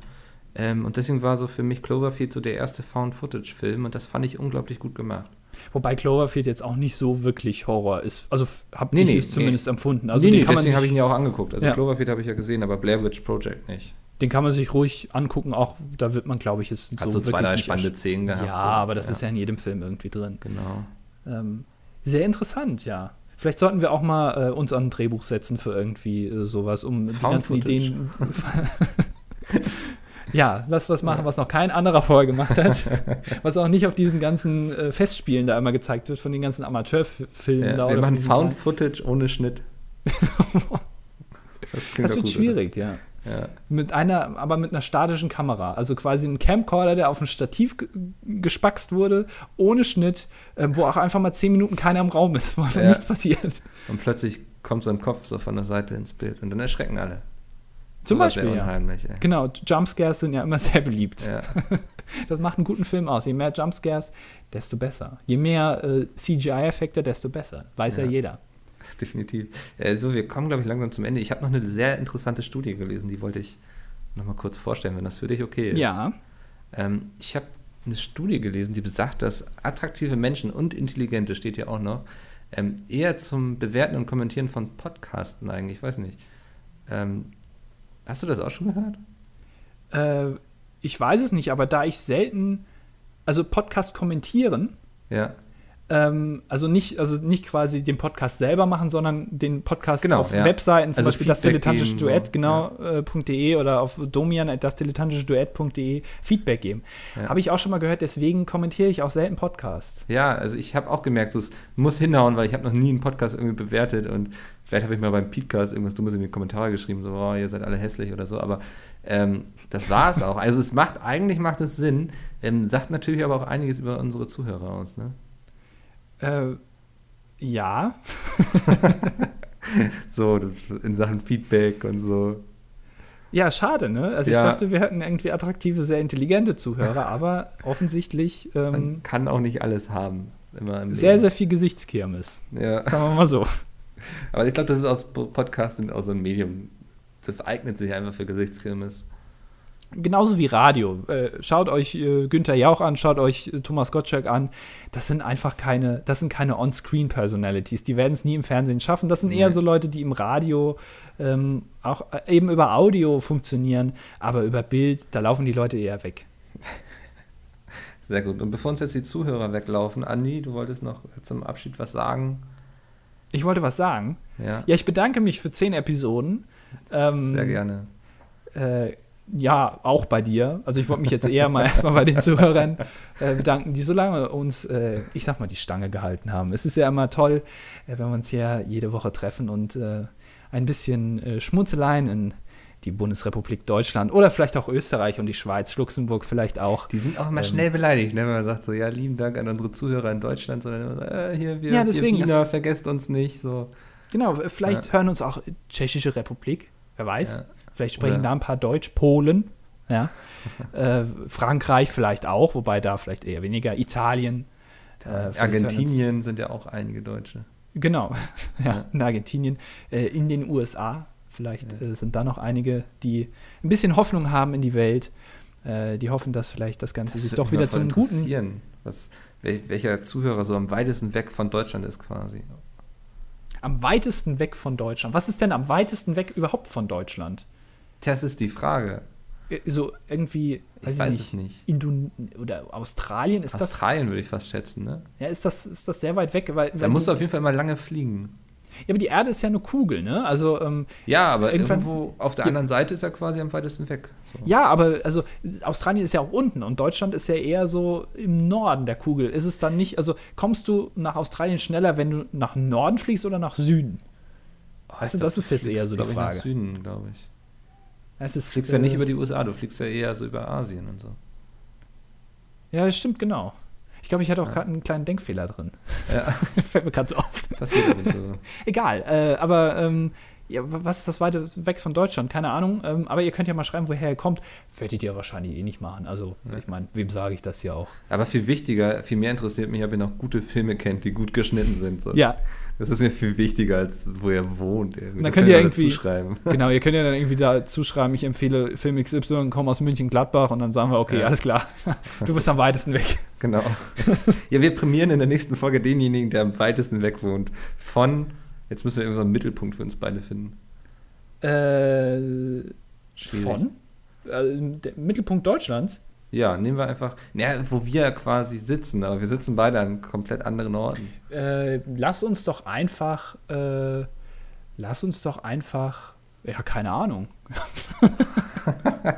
Speaker 2: Ähm, und deswegen war so für mich Cloverfield so der erste Found-Footage-Film und das fand ich unglaublich gut gemacht.
Speaker 1: Wobei Cloverfield jetzt auch nicht so wirklich Horror ist. Also habe
Speaker 2: Nee,
Speaker 1: ich
Speaker 2: nee,
Speaker 1: es zumindest empfunden.
Speaker 2: Also nee,
Speaker 1: den,
Speaker 2: nee,
Speaker 1: kann man
Speaker 2: deswegen habe ich
Speaker 1: sich,
Speaker 2: ihn ja auch angeguckt. Also
Speaker 1: Ja.
Speaker 2: Cloverfield habe ich ja gesehen, aber Blair Witch Project nicht.
Speaker 1: den kann man sich ruhig angucken. Auch da wird man, glaube ich, es
Speaker 2: Hat so, zwei,
Speaker 1: wirklich
Speaker 2: drei
Speaker 1: nicht
Speaker 2: spannende Szenen gehabt.
Speaker 1: Ja,
Speaker 2: so.
Speaker 1: aber das ist ja in jedem Film irgendwie drin.
Speaker 2: Genau.
Speaker 1: Ähm, sehr interessant, ja. Vielleicht sollten wir auch mal äh, uns an ein Drehbuch setzen für irgendwie äh, sowas, um die
Speaker 2: Found
Speaker 1: ganzen
Speaker 2: Footage.
Speaker 1: Ideen. [LAUGHS] ja, lass was machen, was noch kein anderer vorher gemacht hat. was auch nicht auf diesen ganzen äh, Festspielen da immer gezeigt wird, von den ganzen Amateurfilmen
Speaker 2: Ja,
Speaker 1: da.
Speaker 2: wir
Speaker 1: oder
Speaker 2: machen
Speaker 1: von diesen
Speaker 2: Found
Speaker 1: kleinen-
Speaker 2: Footage ohne Schnitt. [LAUGHS] das
Speaker 1: Das wird schwierig, ja.
Speaker 2: Oder? Ja.
Speaker 1: Mit einer, aber mit einer statischen Kamera. Also quasi ein Camcorder, der auf ein Stativ ge- gespackst wurde, ohne Schnitt, äh, wo auch einfach mal zehn Minuten keiner im Raum ist, [LAUGHS] wo einfach
Speaker 2: Ja.
Speaker 1: nichts passiert.
Speaker 2: Und plötzlich kommt so ein Kopf so von der Seite ins Bild und dann erschrecken alle.
Speaker 1: Zum
Speaker 2: Sowas
Speaker 1: Beispiel, ja. Genau, Jumpscares sind ja immer [LAUGHS] sehr beliebt.
Speaker 2: Ja. [LAUGHS]
Speaker 1: Das macht einen guten Film aus. Je mehr Jumpscares, desto besser. Je mehr äh, CGI-Effekte, desto besser. Weiß ja,
Speaker 2: Ja.
Speaker 1: jeder. [LAUGHS]
Speaker 2: Definitiv. Äh, so, wir kommen, glaube ich, langsam zum Ende. Ich habe noch eine sehr interessante Studie gelesen, die wollte ich noch mal kurz vorstellen, wenn das für dich okay ist.
Speaker 1: Ja.
Speaker 2: Ähm, ich habe eine Studie gelesen, die besagt, dass attraktive Menschen und intelligente, steht ja auch noch, ähm, eher zum Bewerten und Kommentieren von Podcasten eigentlich, ich weiß nicht. Ähm, hast du das auch schon gehört?
Speaker 1: Äh, ich weiß es nicht, aber da ich selten, also Podcast kommentieren,
Speaker 2: Ja.
Speaker 1: Ähm, also nicht, also nicht quasi den Podcast selber machen, sondern den Podcast
Speaker 2: Genau,
Speaker 1: auf
Speaker 2: ja.
Speaker 1: Webseiten, zum
Speaker 2: Also
Speaker 1: Beispiel das
Speaker 2: Feedback
Speaker 1: dilettantische
Speaker 2: geben,
Speaker 1: Duett,
Speaker 2: so,
Speaker 1: genau, äh, .de oder auf domian das dilettantische Duett.de Feedback geben.
Speaker 2: Ja.
Speaker 1: Habe ich auch schon mal gehört, deswegen kommentiere ich auch selten Podcasts.
Speaker 2: Ja, also ich habe auch gemerkt, so, es muss hinhauen, weil ich habe noch nie einen Podcast irgendwie bewertet und vielleicht habe ich mal beim Podcast irgendwas Dummes in die Kommentare geschrieben, so, oh, ihr seid alle hässlich oder so, aber ähm, das war es auch. Also es macht, eigentlich macht es Sinn, ähm, sagt natürlich aber auch einiges über unsere Zuhörer aus, ne?
Speaker 1: Äh, ja, [LAUGHS]
Speaker 2: So, in Sachen Feedback und so.
Speaker 1: Ja, schade, ne? Also
Speaker 2: Ja.
Speaker 1: ich dachte, wir hätten irgendwie attraktive, sehr intelligente Zuhörer, [LAUGHS] aber offensichtlich
Speaker 2: Man
Speaker 1: ähm,
Speaker 2: kann auch nicht alles haben. Immer im
Speaker 1: sehr,
Speaker 2: Leben.
Speaker 1: sehr viel Gesichtskirmes.
Speaker 2: Ja.
Speaker 1: Sagen wir mal so.
Speaker 2: Aber ich glaube, das ist aus Podcasts sind auch so ein Medium. Das eignet sich einfach für Gesichtskirmes.
Speaker 1: Genauso wie Radio. Äh, schaut euch äh, Günther Jauch an, schaut euch äh, Thomas Gottschalk an. Das sind einfach keine, das sind keine On-Screen-Personalities. Die werden es nie im Fernsehen schaffen. Das sind eher so Leute, die im Radio ähm, auch eben über Audio funktionieren, aber über Bild, da laufen die Leute eher weg. [LAUGHS]
Speaker 2: Sehr gut. Und bevor uns jetzt die Zuhörer weglaufen, Andi, du wolltest noch zum Abschied was sagen?
Speaker 1: Ich wollte was sagen.
Speaker 2: Ja,
Speaker 1: Ja, ich bedanke mich für zehn Episoden. Ähm,
Speaker 2: sehr gerne.
Speaker 1: Äh, ja, auch bei dir. Also ich wollte mich jetzt eher mal [LAUGHS] erstmal bei den Zuhörern äh, bedanken, die so lange uns, äh, ich sag mal, die Stange gehalten haben. Es ist ja immer toll, äh, wenn wir uns hier jede Woche treffen und äh, ein bisschen äh, Schmunzeleien in die Bundesrepublik Deutschland oder vielleicht auch Österreich und die Schweiz, Luxemburg vielleicht auch.
Speaker 2: Die sind auch immer
Speaker 1: Ähm,
Speaker 2: schnell beleidigt, ne? wenn man sagt so, ja, lieben Dank an unsere Zuhörer in Deutschland, sondern immer so, äh, hier, wir,
Speaker 1: Ja, deswegen
Speaker 2: Wiener, vergesst uns nicht. So.
Speaker 1: Genau, vielleicht hören uns auch Tschechische Republik, wer weiß.
Speaker 2: Ja.
Speaker 1: Vielleicht sprechen
Speaker 2: Oder-
Speaker 1: da ein paar Deutsch, Polen, ja. [LAUGHS] äh, Frankreich vielleicht auch, wobei da vielleicht eher weniger. Italien. äh,
Speaker 2: Argentinien sind ja auch einige Deutsche.
Speaker 1: Genau, [LAUGHS] ja, in Argentinien, äh, in den USA. Vielleicht äh, sind da noch einige, die ein bisschen Hoffnung haben in die Welt. Äh, die hoffen, dass vielleicht das Ganze sich
Speaker 2: würde
Speaker 1: doch wieder zum Guten.
Speaker 2: interessieren, Was, wel, welcher Zuhörer so am weitesten weg von Deutschland ist quasi.
Speaker 1: Am weitesten weg von Deutschland. Was ist denn am weitesten weg überhaupt von Deutschland?
Speaker 2: Das ist die Frage.
Speaker 1: Äh, So irgendwie,
Speaker 2: Ich
Speaker 1: weiß,
Speaker 2: weiß
Speaker 1: ich
Speaker 2: es
Speaker 1: nicht,
Speaker 2: nicht.
Speaker 1: Indon oder Australien ist
Speaker 2: Australien würde ich fast schätzen, ne?
Speaker 1: das? Ja, ist das ist das sehr weit weg, weil,
Speaker 2: Da
Speaker 1: weil
Speaker 2: musst du auf jeden Fall mal lange fliegen.
Speaker 1: ja, aber die Erde ist ja eine Kugel, ne? Also ähm,
Speaker 2: Ja, aber
Speaker 1: Irgendwann-
Speaker 2: irgendwo auf der
Speaker 1: Ja.
Speaker 2: anderen Seite ist er quasi am weitesten weg. So.
Speaker 1: Ja, aber also Australien ist ja auch unten und Deutschland ist ja eher so im Norden der Kugel. Ist es dann nicht, also kommst du nach Australien schneller, wenn du nach Norden fliegst oder nach Süden?
Speaker 2: Oh, glaub,
Speaker 1: das ist jetzt
Speaker 2: fliegst,
Speaker 1: eher so die
Speaker 2: glaub ich,
Speaker 1: Frage.
Speaker 2: Nach Süden, glaube ich.
Speaker 1: Es
Speaker 2: Du
Speaker 1: ist,
Speaker 2: fliegst ja nicht
Speaker 1: äh,
Speaker 2: über die USA, du fliegst ja eher so über Asien und so.
Speaker 1: Ja, das stimmt, genau. Ich glaube, ich hatte auch gerade einen kleinen Denkfehler drin.
Speaker 2: Ja, [LAUGHS]
Speaker 1: Fällt mir gerade so auf.
Speaker 2: passiert zu. [LAUGHS]
Speaker 1: Egal, äh, aber ähm, ja, wa- was ist das weite weg von Deutschland? Keine Ahnung. Ähm, aber ihr könnt ja mal schreiben, woher ihr kommt. Werdet ihr wahrscheinlich eh nicht machen. Also,
Speaker 2: Ja.
Speaker 1: ich meine, wem sage ich das hier auch?
Speaker 2: Aber viel wichtiger, viel mehr interessiert mich, ob ihr noch gute Filme kennt, die gut geschnitten sind. So.
Speaker 1: Ja,
Speaker 2: Das ist mir viel wichtiger, als wo ihr wohnt. irgendwie.
Speaker 1: Dann könnt ihr irgendwie-
Speaker 2: dazu schreiben. [LAUGHS] [LAUGHS]
Speaker 1: genau. Ihr könnt ja dann irgendwie da zuschreiben, ich empfehle Film XY, komme aus München-Gladbach und dann sagen wir, okay,
Speaker 2: Ja.
Speaker 1: alles klar. Du bist am weitesten weg.
Speaker 2: Genau. [LAUGHS] ja, wir prämieren in der nächsten Folge denjenigen, der am weitesten weg wohnt. Von, jetzt müssen wir irgendwie so einen Mittelpunkt für uns beide finden.
Speaker 1: Äh, von? Äh, Mittelpunkt Deutschlands?
Speaker 2: Ja, nehmen wir einfach, naja, wo wir quasi sitzen, aber wir sitzen beide an komplett anderen Orten.
Speaker 1: Äh, lass uns doch einfach, äh, lass uns doch einfach, ja, keine Ahnung. [LAUGHS]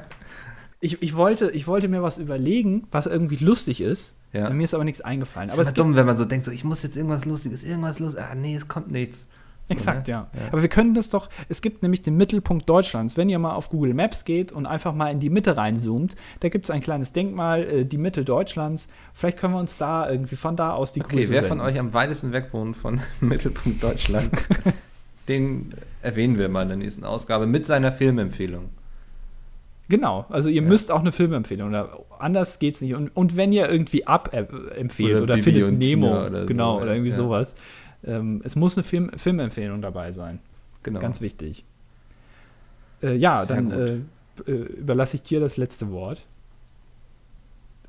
Speaker 1: ich, ich, wollte, ich wollte mir was überlegen, was irgendwie lustig ist. Ja. Mir ist aber nichts eingefallen.
Speaker 2: Aber es ist dumm, wenn man so denkt, so, ich muss jetzt irgendwas Lustiges, irgendwas Lustiges. Ah, nee, es kommt nichts.
Speaker 1: Exakt, ja. ja. Aber wir können das doch, es gibt nämlich den Mittelpunkt Deutschlands. Wenn ihr mal auf Google Maps geht und einfach mal in die Mitte reinzoomt, da gibt es ein kleines Denkmal, äh, die Mitte Deutschlands. Vielleicht können wir uns da irgendwie von da aus die
Speaker 2: okay, Grüße wer senden. von euch am weitesten weg wohnt von [LAUGHS] Mittelpunkt Deutschland, [LAUGHS] den erwähnen wir mal in der nächsten Ausgabe mit seiner Filmempfehlung.
Speaker 1: Genau, also ihr ja. müsst auch eine Filmempfehlung, oder anders geht's nicht. Und, und wenn ihr irgendwie ab empfehlt oder, oder findet Nemo, oder genau, so, oder irgendwie ja. sowas, ähm, es muss eine Film Filmempfehlung dabei sein. Genau. Ganz wichtig. Äh, ja, Sehr dann äh, äh, überlasse ich dir das letzte Wort.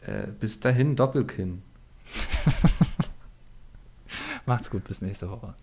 Speaker 2: Äh, bis dahin Doppelkinn. [LAUGHS]
Speaker 1: Macht's gut, bis nächste Woche.